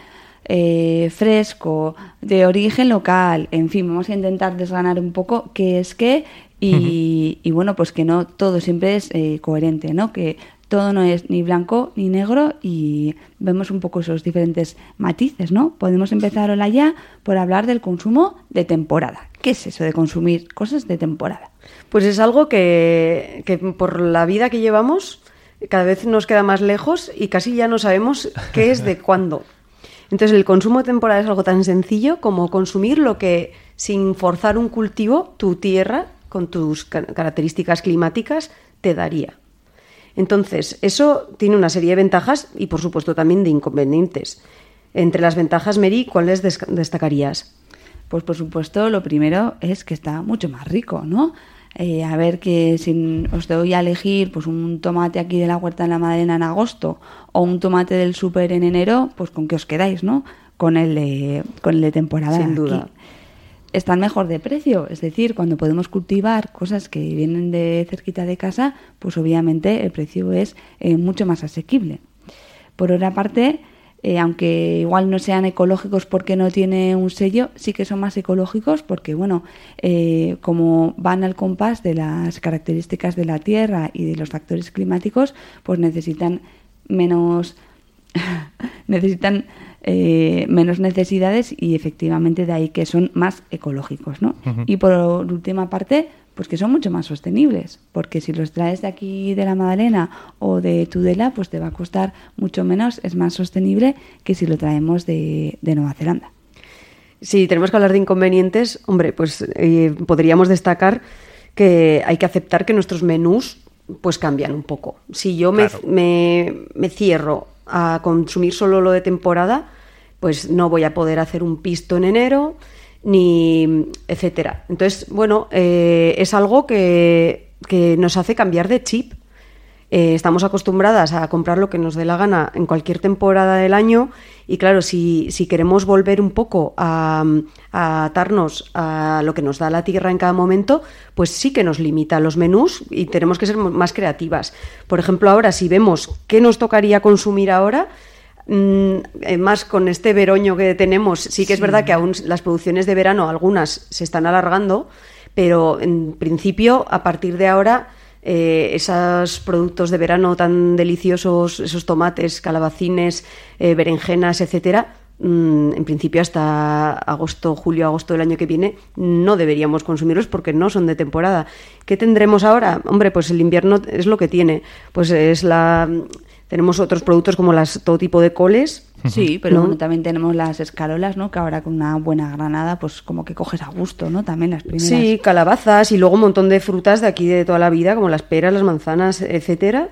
eh, fresco, de origen local, en fin, vamos a intentar desgranar un poco qué es qué y, y bueno, pues que no todo siempre es eh, coherente, ¿no? Que todo no es ni blanco ni negro y vemos un poco esos diferentes matices, ¿no? Podemos empezar hola ya por hablar del consumo de temporada. ¿Qué es eso de consumir cosas de temporada? Pues es algo que, que por la vida que llevamos cada vez nos queda más lejos y casi ya no sabemos qué es de cuándo. Entonces el consumo de temporada es algo tan sencillo como consumir lo que sin forzar un cultivo tu tierra con tus ca- características climáticas te daría. Entonces, eso tiene una serie de ventajas y, por supuesto, también de inconvenientes. Entre las ventajas, Mary, ¿cuáles des- destacarías? Pues por supuesto, lo primero es que está mucho más rico, ¿no? Eh, a ver que si os doy a elegir pues un tomate aquí de la huerta en la Madalena en agosto o un tomate del súper en enero, pues con qué os quedáis, ¿no? Con el de, con el de temporada. Sin aquí. Están mejor de precio, es decir, cuando podemos cultivar cosas que vienen de cerquita de casa, pues obviamente el precio es eh, mucho más asequible. Por otra parte, eh, aunque igual no sean ecológicos porque no tiene un sello, sí que son más ecológicos porque, bueno, eh, como van al compás de las características de la tierra y de los factores climáticos, pues necesitan menos necesitan eh, menos necesidades y efectivamente de ahí que son más ecológicos, ¿no? Y por última parte, pues que son mucho más sostenibles, porque si los traes de aquí de la Madalena o de Tudela, pues te va a costar mucho menos, es más sostenible que si lo traemos de, de Nueva Zelanda. Si tenemos que hablar de inconvenientes, hombre, pues eh, podríamos destacar que hay que aceptar que nuestros menús pues cambian un poco. Si yo me, Claro. me, me cierro a consumir solo lo de temporada, pues no voy a poder hacer un pisto en enero, ni etcétera. Entonces, bueno, eh, es algo que, que nos hace cambiar de chip. Eh, estamos acostumbradas a comprar lo que nos dé la gana en cualquier temporada del año y claro, si, si queremos volver un poco a, a atarnos a lo que nos da la tierra en cada momento, pues sí que nos limita los menús y tenemos que ser más creativas. Por ejemplo, ahora si vemos qué nos tocaría consumir ahora, mm, eh, más con este veroño que tenemos, sí que es verdad que aún las producciones de verano, algunas se están alargando, pero en principio, a partir de ahora, eh, esos productos de verano tan deliciosos, esos tomates, calabacines, eh, berenjenas, etcétera, en principio hasta agosto, julio, agosto del año que viene, no deberíamos consumirlos porque no son de temporada. ¿Qué tendremos ahora? Hombre, pues el invierno es lo que tiene. Pues es la tenemos otros productos como las todo tipo de coles. Sí, pero ¿no? bueno, también tenemos las escarolas, ¿no? Que ahora con una buena granada, pues como que coges a gusto, ¿no? También las primeras. Sí, calabazas y luego un montón de frutas de aquí de toda la vida, como las peras, las manzanas, etcétera.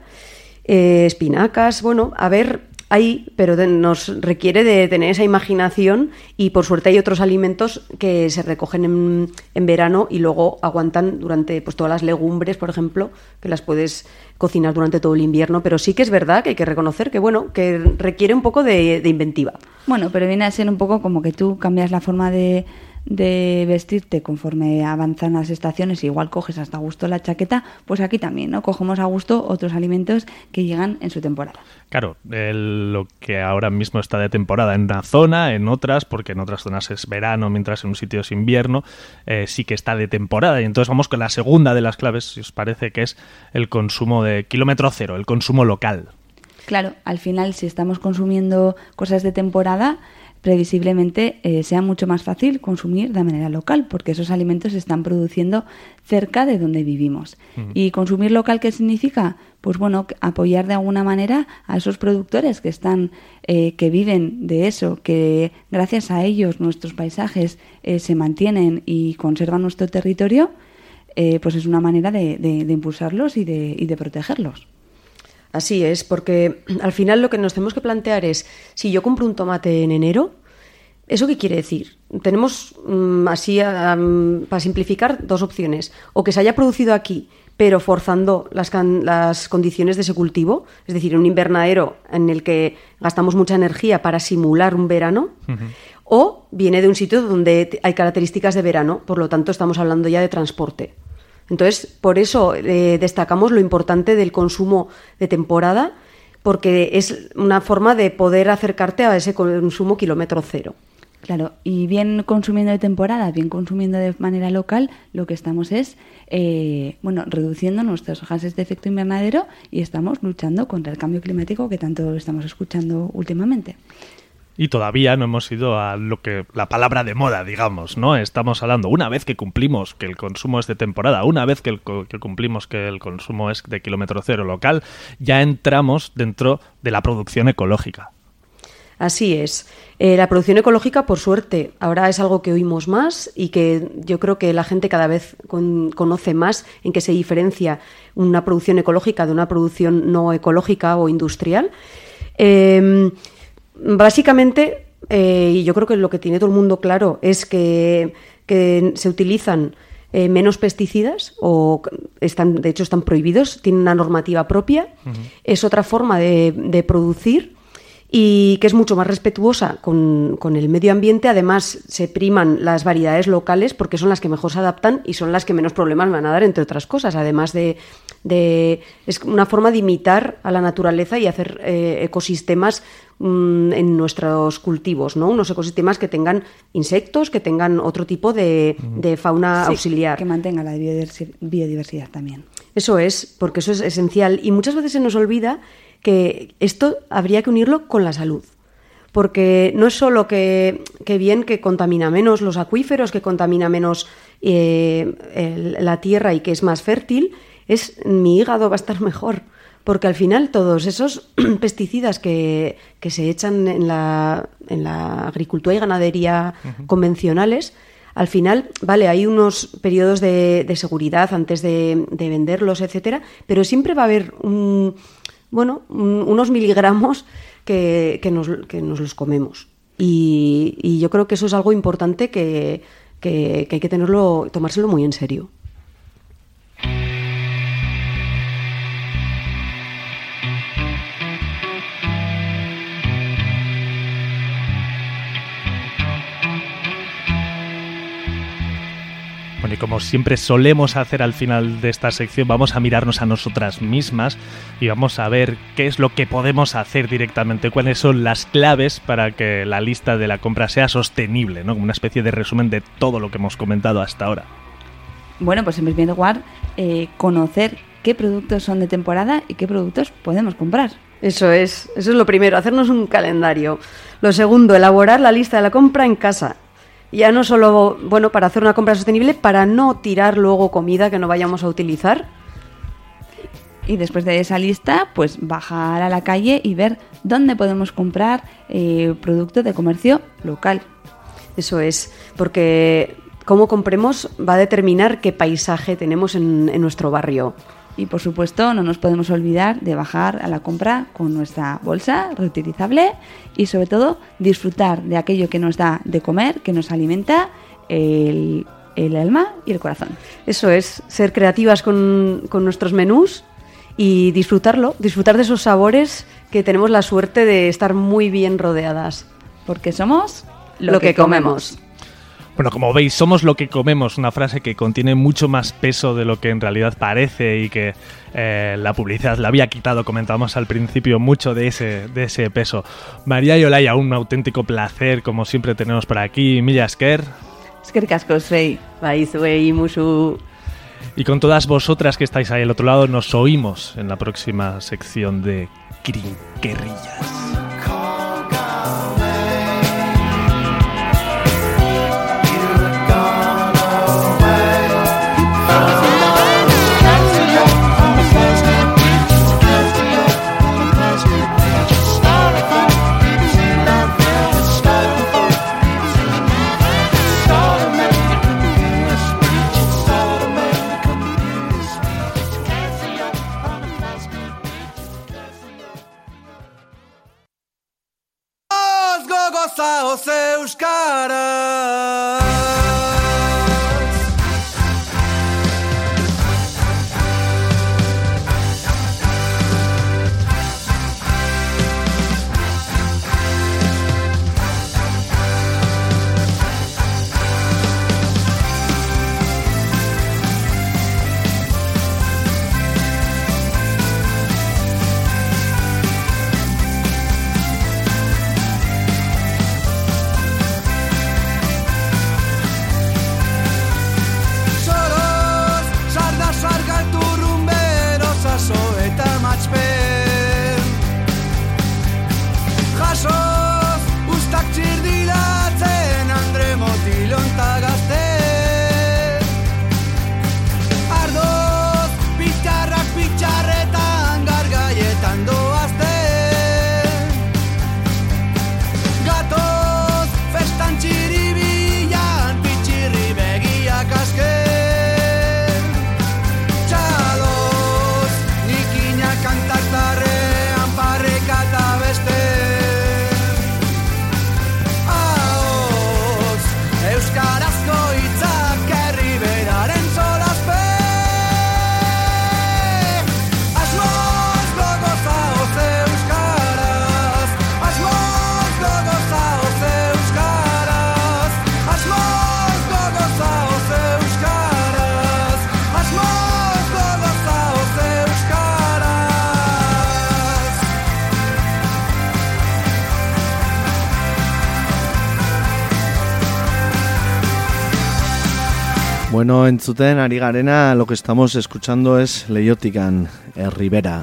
Eh, espinacas, bueno, a ver, hay, pero nos requiere de tener esa imaginación y por suerte hay otros alimentos que se recogen en, en verano y luego aguantan durante pues todas las legumbres, por ejemplo, que las puedes cocinar durante todo el invierno, pero sí que es verdad que hay que reconocer que bueno, que requiere un poco de, de inventiva. Bueno, pero viene a ser un poco como que tú cambias la forma de, de vestirte conforme avanzan las estaciones, igual coges hasta gusto la chaqueta, pues aquí también, ¿no? Cogemos a gusto otros alimentos que llegan en su temporada. Claro, el- lo que ahora mismo está de temporada en una zona, en otras, porque en otras zonas es verano, mientras en un sitio es invierno, eh, sí que está de temporada. Y entonces vamos con la segunda de las claves, si os parece, que es el consumo de kilómetro cero, el consumo local. Claro, al final si estamos consumiendo cosas de temporada, previsiblemente eh, sea mucho más fácil consumir de manera local, porque esos alimentos se están produciendo cerca de donde vivimos. ¿Y consumir local qué significa? Pues bueno, apoyar de alguna manera a esos productores que están, eh, que viven de eso, que gracias a ellos nuestros paisajes eh, se mantienen y conservan nuestro territorio, eh, pues es una manera de, de- de impulsarlos y de, y de protegerlos. Así es, porque al final lo que nos tenemos que plantear es, si yo compro un tomate en enero, ¿eso qué quiere decir? Tenemos, mm, así, am, para simplificar, dos opciones. O que se haya producido aquí, pero forzando las, can- las condiciones de ese cultivo, es decir, un invernadero en el que gastamos mucha energía para simular un verano, o viene de un sitio donde hay características de verano, por lo tanto estamos hablando ya de transporte. Entonces, por eso eh, destacamos lo importante del consumo de temporada, porque es una forma de poder acercarte a ese consumo kilómetro cero. Claro, y bien consumiendo de temporada, bien consumiendo de manera local, lo que estamos es, eh, bueno, reduciendo nuestros gases de efecto invernadero y estamos luchando contra el cambio climático que tanto estamos escuchando últimamente. Y todavía no hemos ido a lo que la palabra de moda, digamos, ¿no? Estamos hablando, una vez que cumplimos que el consumo es de temporada, una vez que, cumplimos que el consumo es de kilómetro cero local, ya entramos dentro de la producción ecológica. Así es. Eh, la producción ecológica, por suerte, ahora es algo que oímos más y que yo creo que la gente cada vez con- conoce más en qué se diferencia una producción ecológica de una producción no ecológica o industrial. Eh, básicamente, eh, y yo creo que lo que tiene todo el mundo claro es que, que se utilizan eh, menos pesticidas o están, de hecho están prohibidos, tienen una normativa propia, es otra forma de, de producir y que es mucho más respetuosa con, con el medio ambiente. Además, se priman las variedades locales porque son las que mejor se adaptan y son las que menos problemas van a dar, entre otras cosas. Además de. de- es una forma de imitar a la naturaleza y hacer eh, ecosistemas mm, en nuestros cultivos, ¿no? Unos ecosistemas que tengan insectos, que tengan otro tipo de, de fauna Sí, auxiliar. Que mantenga la biodiversi- biodiversidad también. Eso es, porque eso es esencial. Y muchas veces se nos olvida que esto habría que unirlo con la salud. Porque no es solo que, que bien que contamina menos los acuíferos, que contamina menos eh, el- la tierra y que es más fértil, es mi hígado va a estar mejor. Porque al final todos esos pesticidas que, que se echan en la, en la agricultura y ganadería convencionales, al final, vale, hay unos periodos de, de seguridad antes de, de venderlos, etcétera, pero siempre va a haber un, bueno, un- unos miligramos que, que nos, que nos los comemos. Y, y yo creo que eso es algo importante que, que- que hay que tenerlo, tomárselo muy en serio. Bueno, y como siempre solemos hacer al final de esta sección, vamos a mirarnos a nosotras mismas y vamos a ver qué es lo que podemos hacer directamente, cuáles son las claves para que la lista de la compra sea sostenible, ¿no? Como una especie de resumen de todo lo que hemos comentado hasta ahora. Bueno, pues en primer lugar, eh, conocer qué productos son de temporada y qué productos podemos comprar. Eso es, eso es lo primero, hacernos un calendario. Lo segundo, elaborar la lista de la compra en casa. Ya no solo, bueno, para hacer una compra sostenible, para no tirar luego comida que no vayamos a utilizar. Y después de esa lista, pues bajar a la calle y ver dónde podemos comprar eh, producto de comercio local. Eso es, porque cómo compremos va a determinar qué paisaje tenemos en, en nuestro barrio. Y por supuesto, no nos podemos olvidar de bajar a la compra con nuestra bolsa reutilizable y sobre todo disfrutar de aquello que nos da de comer, que nos alimenta el, el alma y el corazón. Eso es, ser creativas con, con nuestros menús y disfrutarlo, disfrutar de esos sabores que tenemos la suerte de estar muy bien rodeadas. Porque somos lo, que, comemos. Bueno, como veis, somos lo que comemos, una frase que contiene mucho más peso de lo que en realidad parece y que eh, la publicidad le había quitado, comentábamos al principio, mucho de ese, de ese peso. María y Olaya, un auténtico placer, como siempre tenemos por aquí. Milla Esker. Esker cascos, rey. Baizuei, musu. Y con todas vosotras que estáis ahí al otro lado, nos oímos en la próxima sección de Crinquerrillas. da Bueno, entzuten ari garena, lo que estamos escuchando es Leiotican, eh, Rivera.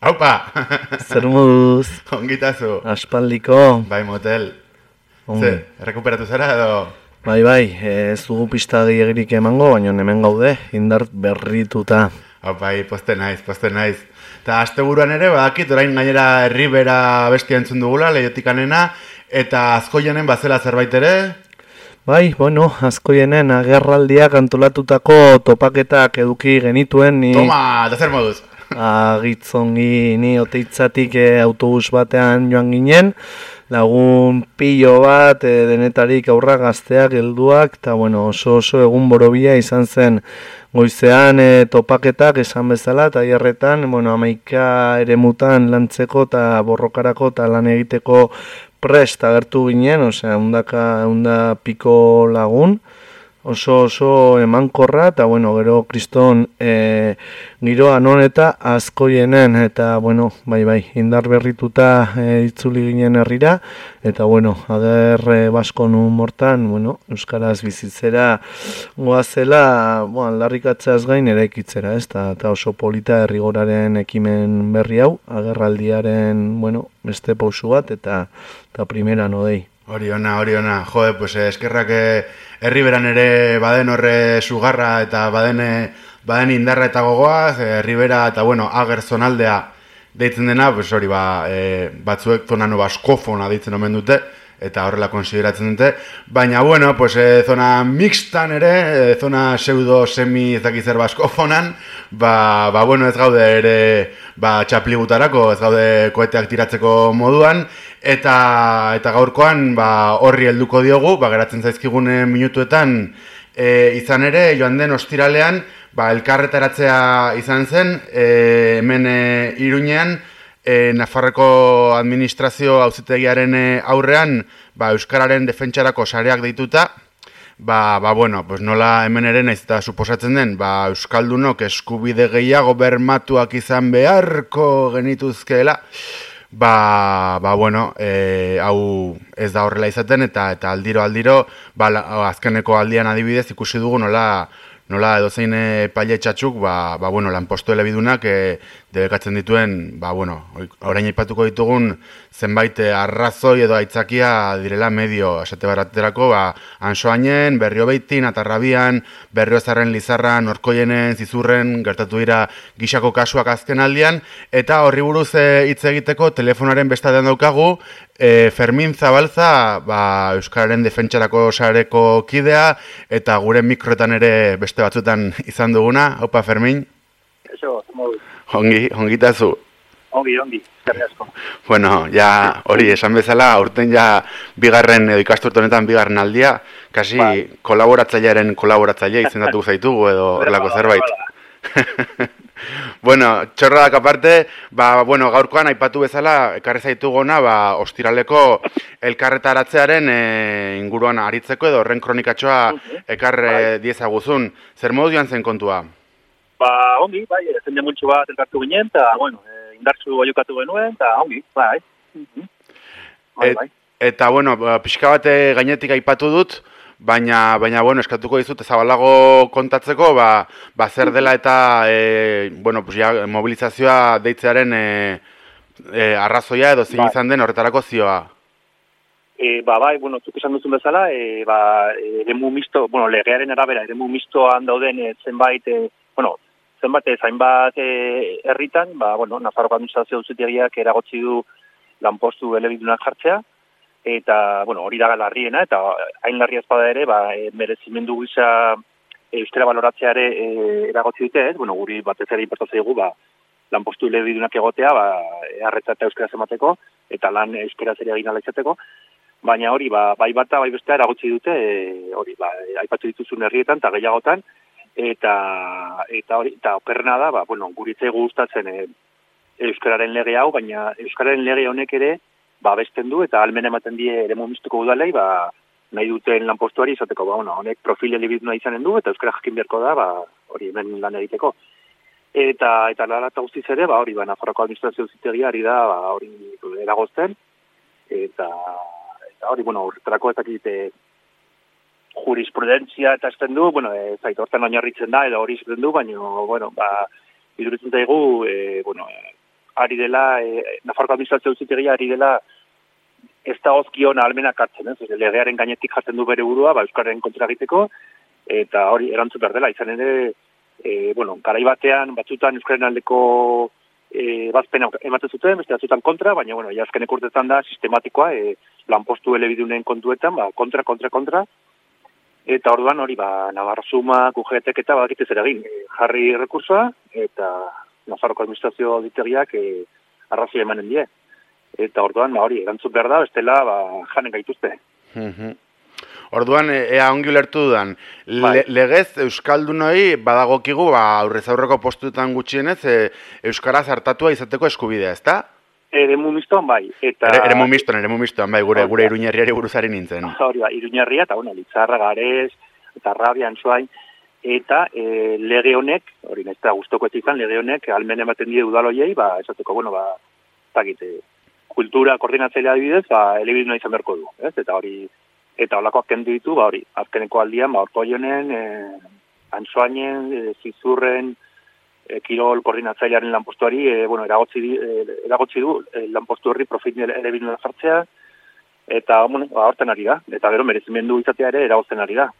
Aupa! Zer moduz? Ongitazu. Aspaldiko. Bai, motel. Ongi. Ze, errekuperatu zara edo... Bai, bai, ez dugu pista gehiagirik emango, baina hemen gaude, indart berrituta. Hau, bai, poste naiz, poste naiz. Eta asteburuan ere, badakit, orain gainera herribera bestia entzun dugula, lehiotik anena, eta azkoianen bazela zerbait ere, Bai, bueno, azkoienen agerraldiak antolatutako topaketak eduki genituen ni... Toma, da zer moduz. Agitzongi ni oteitzatik eh, autobus batean joan ginen, lagun pilo bat, eh, denetarik aurra gazteak, helduak, eta bueno, oso oso egun borobia izan zen. Goizean eh, topaketak esan bezala, eta hierretan, bueno, amaika ere mutan lantzeko eta borrokarako eta lan egiteko prest agertu ginen, osea, undaka, unda piko lagun, oso oso emankorra eta bueno, gero kriston e, giroa non eta azkoienen eta bueno, bai bai, indar berrituta e, itzuli ginen herrira eta bueno, ager e, basko nun mortan, bueno, euskaraz bizitzera goazela, bueno, aldarrikatzeaz gain eraikitzera, ez da, eta oso polita herrigoraren ekimen berri hau, agerraldiaren, bueno, beste pausu bat eta eta primera nodei. Hori ona, hori ona. Jode, pues eh, eskerrak eh, herriberan ere baden horre sugarra eta baden, eh, baden indarra eta gogoaz, herribera eta bueno, ager zonaldea deitzen dena, pues hori ba, eh, batzuek zonano baskofona deitzen omen dute, eta horrela konsideratzen dute, baina bueno, pues eh, zona mixtan ere, eh, zona pseudo semi ezakizer baskofonan, ba, ba bueno, ez gaude ere ba, txapligutarako, ez gaude koeteak tiratzeko moduan, eta eta gaurkoan ba, horri helduko diogu, ba, geratzen zaizkigune minutuetan, e, izan ere, joan den ostiralean, ba, elkarretaratzea izan zen, e, hemen e, iruñean, e, Nafarreko administrazio auzitegiaren e, aurrean, ba, Euskararen defentsarako sareak deituta, ba, ba bueno, pues nola hemen ere naiz eta suposatzen den, ba, Euskaldunok eskubide gehiago bermatuak izan beharko genituzkeela, ba, ba bueno, e, hau ez da horrela izaten eta eta aldiro aldiro, ba, azkeneko aldian adibidez ikusi dugu nola nola edozein epaile txatxuk, ba, ba, bueno, lanpostu elebidunak e, debekatzen dituen, ba, bueno, orain aipatuko ditugun zenbait eh, arrazoi edo aitzakia direla medio, esate baraterako, ba, ansoainen, berrio beitin, atarrabian, berrio zarren lizarran, orkoienen, zizurren, gertatu dira gixako kasuak azken aldian, eta horri buruz eh, hitz egiteko telefonaren bestadean daukagu, e, Fermin Zabalza, ba, Euskararen defentsarako sareko kidea, eta gure mikroetan ere beste batzutan izan duguna. Opa, Fermin, Eso, modu. Ongi, ongitazu. Ongi, ongi, eskerrik asko. Bueno, ja, hori, esan bezala, aurten ja bigarren, edo ikasturte honetan bigarren aldia, kasi kolaboratzailearen kolaboratzaile izendatu zaitugu edo horrelako zerbait. bueno, txorradak aparte, ba, bueno, gaurkoan aipatu bezala, ekarri zaitugona, ba, ostiraleko elkarretaratzearen e, inguruan aritzeko edo horren kronikatxoa ekarre diezaguzun. Zer modu joan zen kontua? Ba, ongi, bai, jende multxo bat elkartu ginen, eta, bueno, eh, indartzu jokatu genuen, eta ongi, bai. Mhm. Bai, Et- bai. Eta, bueno, ba, pixka bate gainetik aipatu dut, baina, baina bueno, eskatuko dizut zabalago kontatzeko, ba, ba zer dela eta, e, bueno, pues ja, mobilizazioa deitzearen e, e, arrazoia edo zein Bai. izan den horretarako zioa. E, ba, bai, bueno, zuk esan duzun bezala, e, ba, eremu misto, bueno, legearen arabera, eremu mistoan dauden e, zenbait, e, bueno, zenbait, e, zainbat e, herritan, ba, bueno, Nafarroko administrazio duzitegiak eragotzi du lanpostu elebidunak jartzea, eta, bueno, hori da larriena, eta hain larria espada ere, ba, e, merezimendu gisa e, euskara baloratzea ere e, eragotzi dute, ez? Bueno, guri batez ere importatzen dugu, ba, lanpostu elebidunak egotea, ba, e, arretza eta euskara emateko, eta lan euskara ere egin izateko, baina hori ba, bai bata bai bestea eragotzi dute e, hori ba, aipatu dituzun herrietan eta gehiagotan eta eta hori eta okerrena da ba bueno guritze gustatzen e, euskararen lege hau baina euskararen lege honek ere ba besten du eta almen ematen die eremu mistuko udalei ba nahi duten lanpostuari izateko ba bueno honek profil elebiduna izanen du eta euskara jakin beharko da ba hori hemen lan egiteko. Eta eta lara eta guztiz ere ba hori ba Nafarroko administrazio zitegia ari da ba hori eragozten eta eta hori, bueno, horretarako ez dakit eh, jurisprudentzia eta esten du, bueno, ez zait hortan oinarritzen da, edo hori esten du, baina, bueno, ba, iduritzen zaigu, e, bueno, ari dela, e, Nafarko administrazio uzitegia ari dela, ez da ozkion almenak hartzen, ez? Legearen gainetik jartzen du bere burua, ba, Euskararen kontra egiteko, eta hori erantzun behar dela, izan ere, e, bueno, garai batean, batzutan Euskaren aldeko e, bazpena ematen zuten, beste batzutan kontra, baina, bueno, jazkenek urtetan da sistematikoa, e, lanpostu elebidunen kontuetan, ba, kontra, kontra, kontra, eta orduan hori, ba, Navarra Suma, kujetek eta badakite zer egin, e, jarri rekursoa, eta Nafarroko administrazio auditegiak e, arrazoi emanen die. Eta orduan, ba, hori, erantzun behar da, bestela, ba, janen gaituzte. Mhm. Orduan, e- ea ongi ulertu dudan, Bai. le, legez Euskaldunoi badagokigu ba, aurrez aurreko postuetan gutxienez e, Euskaraz hartatua izateko eskubidea, ezta? Eremu mistoan bai, eta... Ere, ere mumistoan, ere mumistoan, bai, gure, gure iruñerriari buruzari nintzen. Hori ba, iruñarria, eta bueno, litzarra, garez, eta rabian zuain, eta e, lege honek, hori nahiz eta guztoko izan, lege honek, almen ematen die udaloiei, ba, esateko, bueno, ba, zakite, kultura koordinatzailea adibidez, ba, elebiduna izan beharko du, ez? Eta hori, eta holakoak kendu ditu, ba, hori, azkeneko aldian, ba, orko jonen, e, antsoainen, e, zizurren, e, kirol koordinatzailearen lanpostuari, e, bueno, eragotzi, e, eragotzi du e, lanpostu horri profit elebiduna jartzea, eta, bueno, ba, horten ari da, eta gero merezimendu izatea ere eragozten ari da.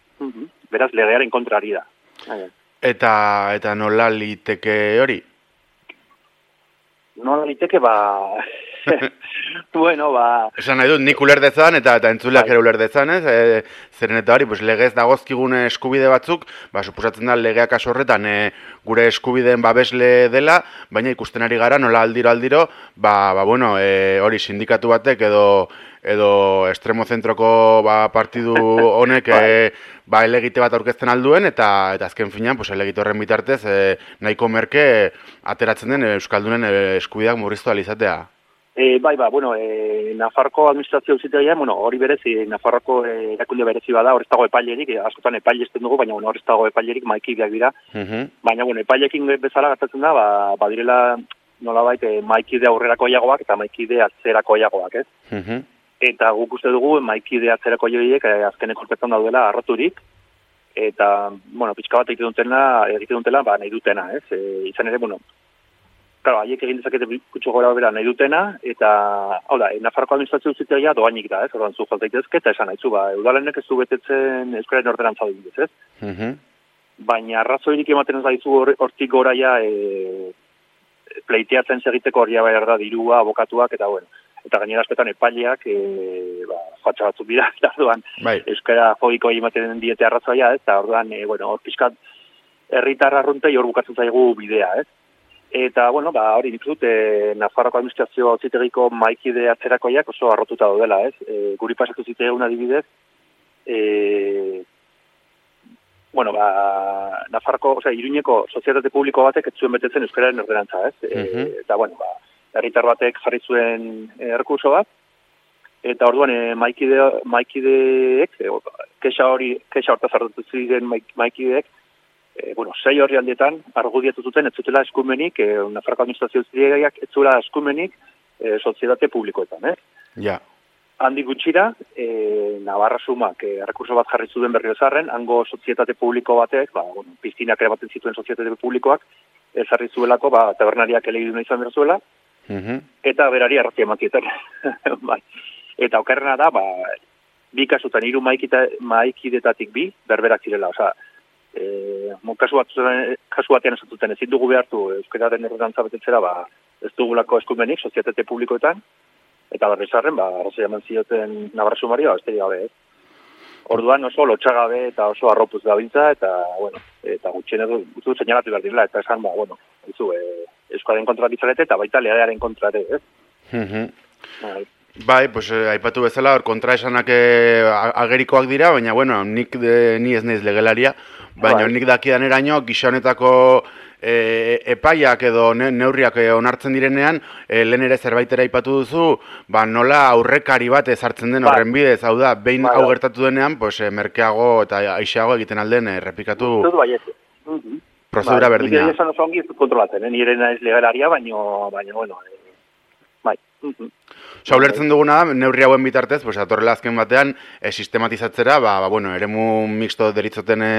Beraz, legearen kontra ari da. Bai. Eta, eta nola liteke hori? Nola liteke, ba... bueno, ba... Esan nahi dut, nik ulerdezan eta eta entzuleak ere ulerdezan, ez? E, zeren eta hori, pues, legez dagozkigun eskubide batzuk, ba, suposatzen da legeak kasu horretan e, gure eskubideen babesle dela, baina ikusten ari gara nola aldiro aldiro, ba, ba bueno, e, hori sindikatu batek edo edo estremo zentroko ba, partidu honek e, ba, elegite bat aurkezten alduen, eta eta azken finean, pues, elegite horren bitartez, e, nahiko merke ateratzen den Euskaldunen e, eskubideak murriztu alizatea. E, bai, ba, bueno, e, Nafarko administrazio auzitegia, bueno, hori berezi, Nafarroko e, erakunde berezi bada, hor ez dago epailerik, e, askotan epaile esten dugu, baina bueno, hor ez dago epailerik maikideak dira. Mhm. Baina, bueno, epailekin bezala gertatzen da, ba, badirela nolabait e, maikide aurrerako jagoak eta maikide atzerako jagoak, ez? Mhm. Eta guk uste dugu maikide atzerako joiek eh, azkeneko urtetan daudela arraturik, eta, bueno, pixka bat egiten dutela, egiten dutela, ba, nahi dutena, ez? E, izan ere, bueno, Claro, haiek egin dezakete kutsu gora bera nahi dutena, eta, hau da, e, Nafarroko administrazio zitegia doainik da, ez? Ordan zu faltaitezke, eta esan nahizu, ba, eudalenek ez du betetzen Euskararen ordenantza adibidez, ez? Mhm. Baina arrazoirik ematen ez daizu hor- hortik goraia e, pleiteatzen segiteko hori behar da dirua, abokatuak, eta bueno, eta gainera askotan epaileak, e, ba, fatxa batzuk dira, eta orduan, Bai. euskara fobiko ematen diete arrazoia, ez? Eta orduan, e, bueno, hor pixkat, herritar arruntei hor bukatzen zaigu bidea, ez? Eta, bueno, ba, hori nik dut, e, Nafarroko administrazio auzitegiko maikide atzerakoiak oso arrotuta daudela, ez? E, guri pasatu zitegun adibidez, e, bueno, ba, Nafarroko, osea, Iruñeko sozietate publiko batek ez zuen betetzen euskararen ordenantza, ez? E, Mhm. eta, bueno, ba, herritar batek jarri zuen e, errekurso bat, eta orduan e, maikide, maikideek, e, kexa hori, kexa hortaz hartu ziren maik- maikideek, e, bueno, sei horri aldietan, argudiatu zuten, ez zutela eskumenik, e, Nafarroko administrazio zilegaiak ez zutela eskumenik e, sozietate publikoetan, ez? Ja. handi gutxira, e, Navarra sumak e, errekurso bat jarri zuen berrio zarren, hango sozietate publiko batek, ba, bueno, piztinak ere baten zituen sozietate publikoak, ezarri zuelako, ba, tabernariak elegiduna izan behar zuela, Mhm. eta berari arrazia emakieten. bai. Eta okerrena da, ba, bi kasutan, hiru maikita, maikidetatik bi, berberak zirela, osea, e, kasu, bat, kasu batean esatuten ezin dugu behartu euskararen errantza betetzera, ba, ez dugulako eskumenik, sozietate publikoetan, eta berrizarren, ba, arrazia eman zioten Navarra Sumario, besterik gabe, ez. Orduan oso lotxagabe eta oso arropuz gabiltza, eta, bueno, eta gutxien edo, gutxu seinalatu behar direla, eta esan, ba, bueno, dizu, e, Euskaren kontra ditzarete, eta baita legearen kontra ere, ez? Mhm. Bai. Bai, pues eh, aipatu bezala hor kontraesanak eh, agerikoak dira, baina bueno, nik de, ni ez naiz legelaria, baina Bai. nik dakidan eraino gisa honetako e, epaiak edo ne, neurriak eh, onartzen direnean, e, lehen ere zerbaitera aipatu duzu, ba nola aurrekari bat ezartzen den Bai. horren bidez, hau da, behin Bai, hau bai. gertatu denean, pues eh, merkeago eta aixeago egiten alden errepikatu Uste dut baietz. Mhm. Prozedura Bai, berdina. Nik esan oso ongi ez kontrolatzen, eh? nire naiz legalaria, baino, baino, bueno, eh, bai. Osa, ulertzen duguna neurri hauen bitartez, pues, atorrela azken batean, e, sistematizatzera, ba, ba, bueno, eremu mixto deritzoten e,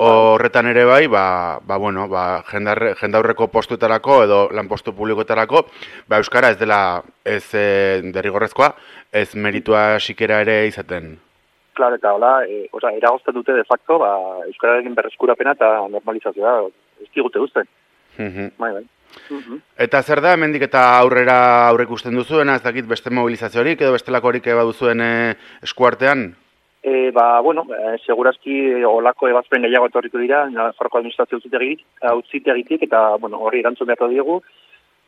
horretan ere bai, ba, ba, bueno, ba, jendar, jendaurreko postuetarako edo lanpostu publikoetarako, ba, Euskara ez dela ez e, derrigorrezkoa, ez meritua sikera ere izaten. Claro, eta hola, e, oza, eragozten dute de facto, ba, Euskararen berreskurapena eta normalizazioa, ez digute uzten. Mhm. Bai, bai. Mhm. Eta zer da, hemendik eta aurrera aurre ikusten duzuena, ez dakit beste mobilizaziorik edo bestelakorik eba duzuen e, eskuartean? E, ba, bueno, e, segurazki olako ebazpen gehiago etorriko dira, Nafarroko administrazio utzitegitik, utzitegitik, eta, bueno, horri erantzun beharko diegu,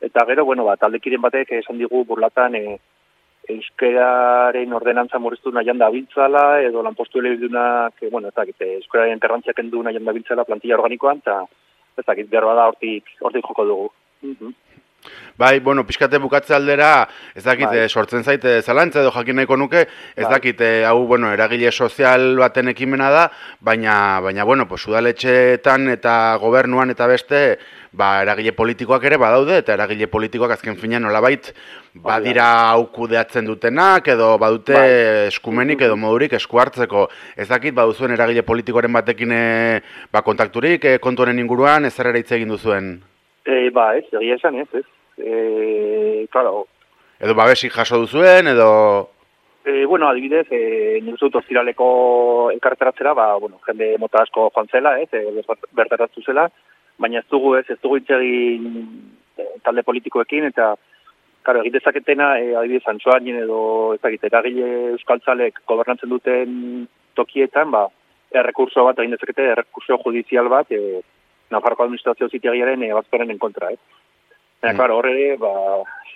eta gero, bueno, ba, taldekiren batek esan digu burlatan e, euskeraren ordenantza murriztu nahian da biltzala, edo lanpostu elebidunak, e, bueno, ez dakit, e, euskeraren terrantziak endu nahian da biltzala plantilla organikoan, eta ez dakit, behar bada hortik, hortik joko dugu. Mhm. Bai, bueno, pixkate bukatze aldera, ez dakit, Bai. eh, sortzen zaite zalantza edo jakin nahiko nuke, ez Bai. dakit, eh, hau, bueno, eragile sozial baten ekimena da, baina, baina bueno, pues, udaletxeetan eta gobernuan eta beste, ba, eragile politikoak ere badaude, eta eragile politikoak azken finean nolabait, badira hau kudeatzen dutenak, edo badute Bai. eskumenik edo modurik esku hartzeko. Ez dakit, baduzuen eragile politikoaren batekin eh, ba, kontakturik, eh, kontu honen inguruan, ez hitz egin duzuen. E, ba, ez, egia esan, ez, ez. E, claro, Edo babesik jaso duzuen, edo... E, bueno, adibidez, e, nik uste dut ostiraleko elkarteratzera, ba, bueno, jende mota asko joan zela, ez, e, bertaraztu zela, baina ez dugu, ez, ez dugu hitz egin e, talde politikoekin, eta, karo, egin dezaketena, e, adibidez, antxoanien edo, ez dakit, eragile euskaltzalek gobernatzen duten tokietan, ba, errekurso bat, egin dezakete, errekurso judizial bat, e, Nafarroko administrazio zitiagiaren e, bazperen kontra, ez. Baina, Mm. claro, horre ere, ba,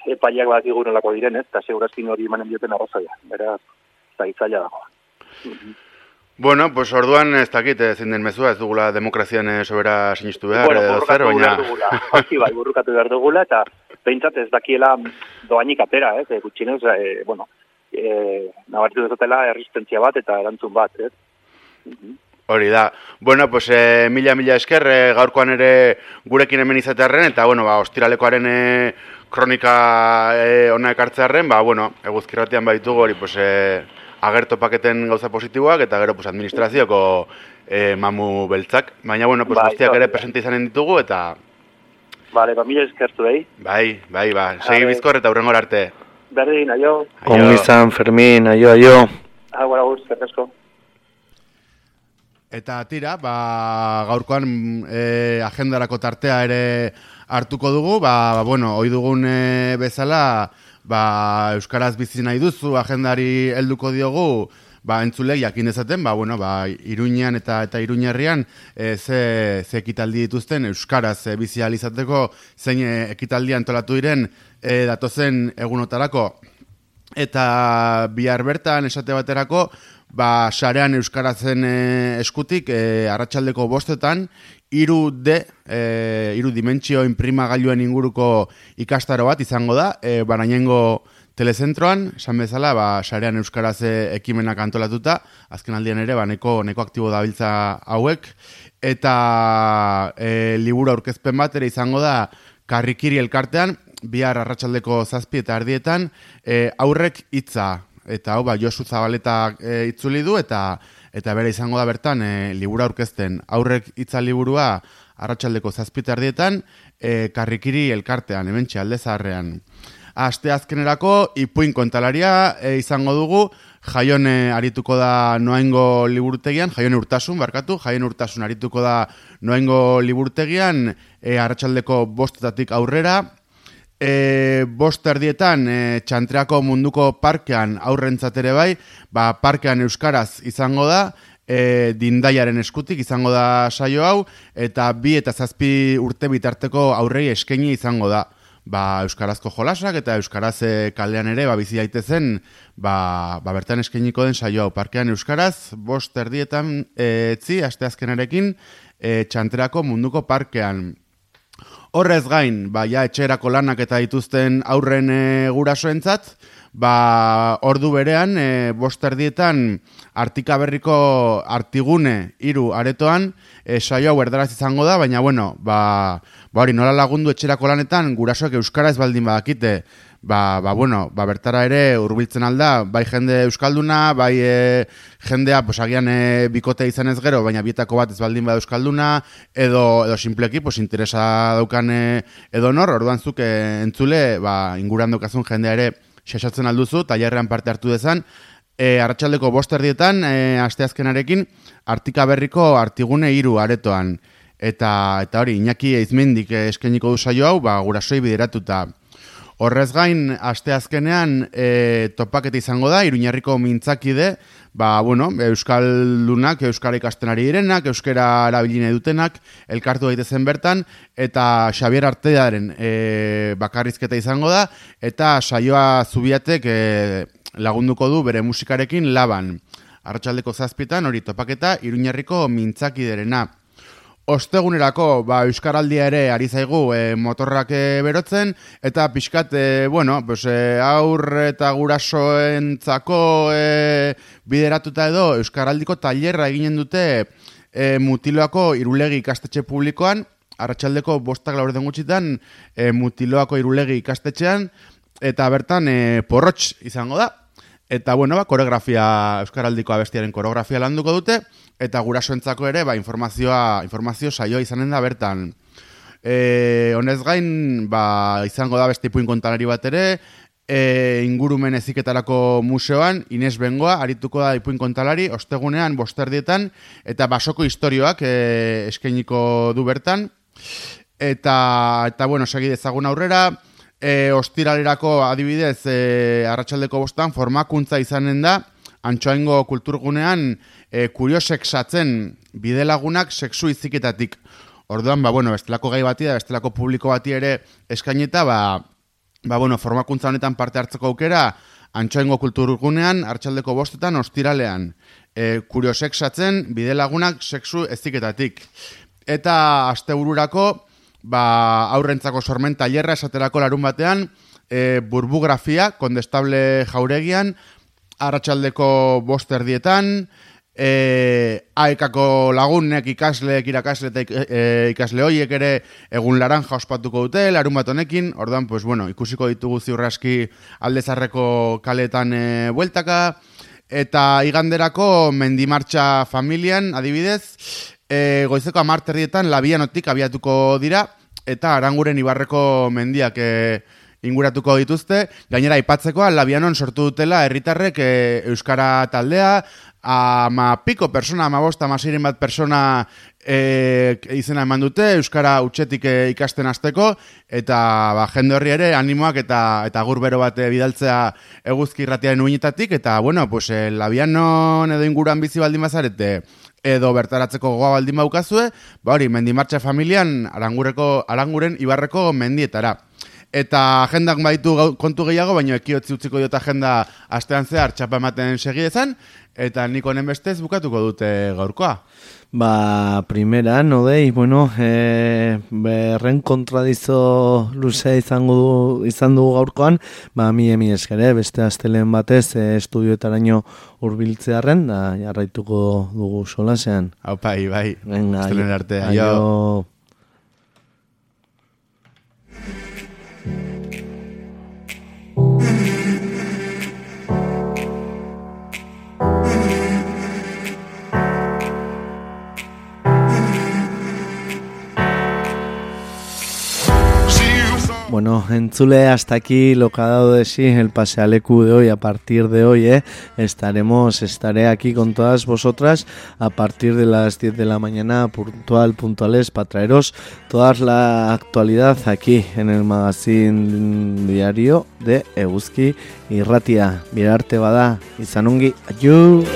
epaiak bat nolako diren, ez, eta segurazkin hori emanen dioten arrazoia. Beraz, eta itzaila dago. Bueno, pues orduan ez dakit ezin den mezua, ez dugula demokrazian eh, sobera sinistu behar, bueno, edo zer, baina... dugula. Hori bai, burrukatu behar dugula, eta behintzat ez dakiela doainik atera, ez, e, gutxinez, e, bueno, e, nabaritu dezatela erresistentzia bat eta erantzun bat, ez. Hori da. Bueno, pues eh, mila mila esker eh, gaurkoan ere gurekin hemen izatearren, eta bueno, ba, ostiralekoaren eh, kronika eh, ona ekartzearren, ba, bueno, eguzkirratian baitugu hori, pues, eh, agerto paketen gauza positiboak, eta gero, pues, administrazioko eh, mamu beltzak. Baina, bueno, pues, Bai, guztiak ere da. presente izanen ditugu, eta Vale, ba, mila eskertu, behi. bai, bai, ba, segi Vale. bizkor eta hurrengor arte. Berdin, aio. Ongi izan, Fermin, aio, aio. Agora guz, zerrezko. Eta tira, ba, gaurkoan e, agendarako tartea ere hartuko dugu, ba, ba bueno, ohi dugun e, bezala, ba, euskaraz bizi nahi duzu agendari helduko diogu, ba, entzulek jakin dezaten, ba, bueno, ba, Iruñean eta eta Iruñerrian e, ze, ze ekitaldi dituzten euskaraz e, bizi ahal izateko zein e, ekitaldi antolatu diren e, datozen egunotarako. Eta bihar bertan esate baterako, ba, sarean euskarazen e, eskutik, e, arratsaldeko bostetan, iru D, e, iru dimentsio inprimagailuen inguruko ikastaro bat izango da, e, barainengo telezentroan, esan bezala, ba, sarean euskaraz e, ekimenak antolatuta, azken aldian ere, ba, neko, neko aktibo dabiltza hauek, eta e, liburu aurkezpen bat ere izango da karrikiri elkartean, bihar arratsaldeko zazpi eta ardietan, e, aurrek hitza. Eta hau ba, Josu Zabaleta e, itzuli du, eta eta bere izango da bertan e, libura aurkezten. Aurrek hitza liburua arratsaldeko zazpi eta ardietan, e, karrikiri elkartean, hementxe alde zaharrean. Aste azkenerako, ipuin kontalaria e, izango dugu, jaione arituko da noaingo liburutegian, jaione urtasun, barkatu, jaione urtasun arituko da noaingo liburutegian, e, arratsaldeko bostetatik aurrera, e, bost erdietan e, txantreako munduko parkean aurrentzat ere bai, ba, parkean euskaraz izango da, e, dindaiaren eskutik izango da saio hau, eta bi eta zazpi urte bitarteko aurrei eskaini izango da ba, euskarazko jolasak eta euskaraz e, kalean ere ba, bizi daitezen ba, ba, bertan eskainiko den saio hau parkean euskaraz, bost erdietan e, etzi, asteazkenarekin e, txanterako munduko parkean. Horrez gain, ba, ja, etxerako lanak eta dituzten aurren e, gurasoentzat, ba, ordu berean, e, bost erdietan, artika berriko artigune hiru aretoan, e, saio hau erdaraz izango da, baina, bueno, ba, ba hori, nola lagundu etxerako lanetan, gurasoak euskara ez baldin badakite, ba, ba, bueno, ba, bertara ere hurbiltzen alda, bai jende euskalduna, bai e, jendea, pues, agian e, bikote izan ez gero, baina bietako bat ez baldin bada euskalduna, edo, edo simpleki, pues, interesa daukan e, edo nor, orduan zuk e, entzule, ba, inguran daukazun jendea ere xaxatzen alduzu, tailerrean parte hartu dezan, e, arratsaldeko bosterdietan, e, asteazkenarekin, artika berriko artigune hiru aretoan. Eta, eta hori, Iñaki Eizmendik eskeniko du saio hau, ba, gurasoi bideratuta. Horrez gain, asteazkenean e, topaketa izango da, iruñarriko mintzakide, ba, bueno, euskaldunak, euskara ikasten ari direnak, euskara erabiline dutenak, elkartu daitezen bertan, eta Xavier Artearen e, bakarrizketa izango da, eta saioa zubiatek e, lagunduko du bere musikarekin laban. Arratxaldeko zazpitan, hori topaketa, iruñarriko mintzakiderena. Ostegunerako, ba, Euskaraldia ere ari zaigu e, motorrak e, berotzen, eta pixkat, e, bueno, pues, e, aur eta gurasoentzako e, bideratuta edo Euskaraldiko tailerra eginen dute e, mutiloako irulegi ikastetxe publikoan, arratsaldeko bostak laur den gutxitan e, mutiloako irulegi ikastetxean, eta bertan e, porrotx izango da. Eta, bueno, ba, koreografia, Euskaraldiko abestiaren koreografia landuko dute, eta gurasoentzako ere, ba, informazioa, informazio saioa izanen da bertan. E, honez gain, ba, izango da beste ipuin kontalari bat ere, e, ingurumen eziketarako museoan, Ines Bengoa, arituko da ipuin kontalari, ostegunean, bosterdietan, eta basoko historioak e, eskainiko du bertan. Eta, eta bueno, segi dezagun aurrera, e, ostiralerako adibidez e, arratsaldeko bostan formakuntza izanen da antxoaingo kulturgunean e, kuriosexatzen bidelagunak sexu iziketatik. Orduan, ba, bueno, bestelako gai bati da, bestelako publiko bati ere eskaineta, ba, ba, bueno, formakuntza honetan parte hartzeko aukera antxoaingo kulturgunean arratsaldeko bostetan ostiralean. E, kuriosexatzen bidelagunak sexu eziketatik. Eta astebururako, ba, aurrentzako sormen tailerra esaterako larun batean, e, burbografia, kondestable jauregian, arratsaldeko boster dietan, e, aekako lagunek ikasleek irakasle eta e, ikasle hoiek ere egun laranja ospatuko dute, larun bat honekin, orduan, pues, bueno, ikusiko ditugu ziurraski aldezarreko kaletan e, bueltaka, eta iganderako mendimartxa familian, adibidez, e, goizeko amarterrietan labianotik abiatuko dira, eta aranguren ibarreko mendiak e, inguratuko dituzte, gainera aipatzekoa labianon sortu dutela herritarrek e, Euskara taldea, ama piko persona, ama bosta, ama bat persona e, izena eman dute, Euskara utxetik e, ikasten azteko, eta ba, jende horri ere animoak eta eta gurbero bat e, bidaltzea eguzki irratiaren uinetatik, eta bueno, pues, e, labianon edo inguruan bizi baldin bazarete, edo bertaratzeko goa baldin baukazue, ba hori, mendimartxa familian arangureko, aranguren ibarreko mendietara. Eta agendak baitu kontu gehiago, baina ekiotzi utziko dut agenda astean zehar txapa ematen segidezan, eta nik honen bestez bukatuko dute gaurkoa. Ba, primera, no dei, bueno, e, berren kontradizo luzea izango du, izan dugu gaurkoan, ba, mi emi eskere, beste astelen batez, e, estudioetaraino urbiltzearen, da, jarraituko dugu solasean. Hau bai, bai, astelen arte, aio. aio. Bueno, entzule, hasta aquí lo que ha dado de sí el pasealecu de hoy. A partir de hoy, ¿eh? estaremos, estaré aquí con todas vosotras a partir de las 10 de la mañana, puntual, puntuales, para traeros toda la actualidad aquí en el magazine diario de Euski y Ratia. Mirarte bada, izanungi, ayú.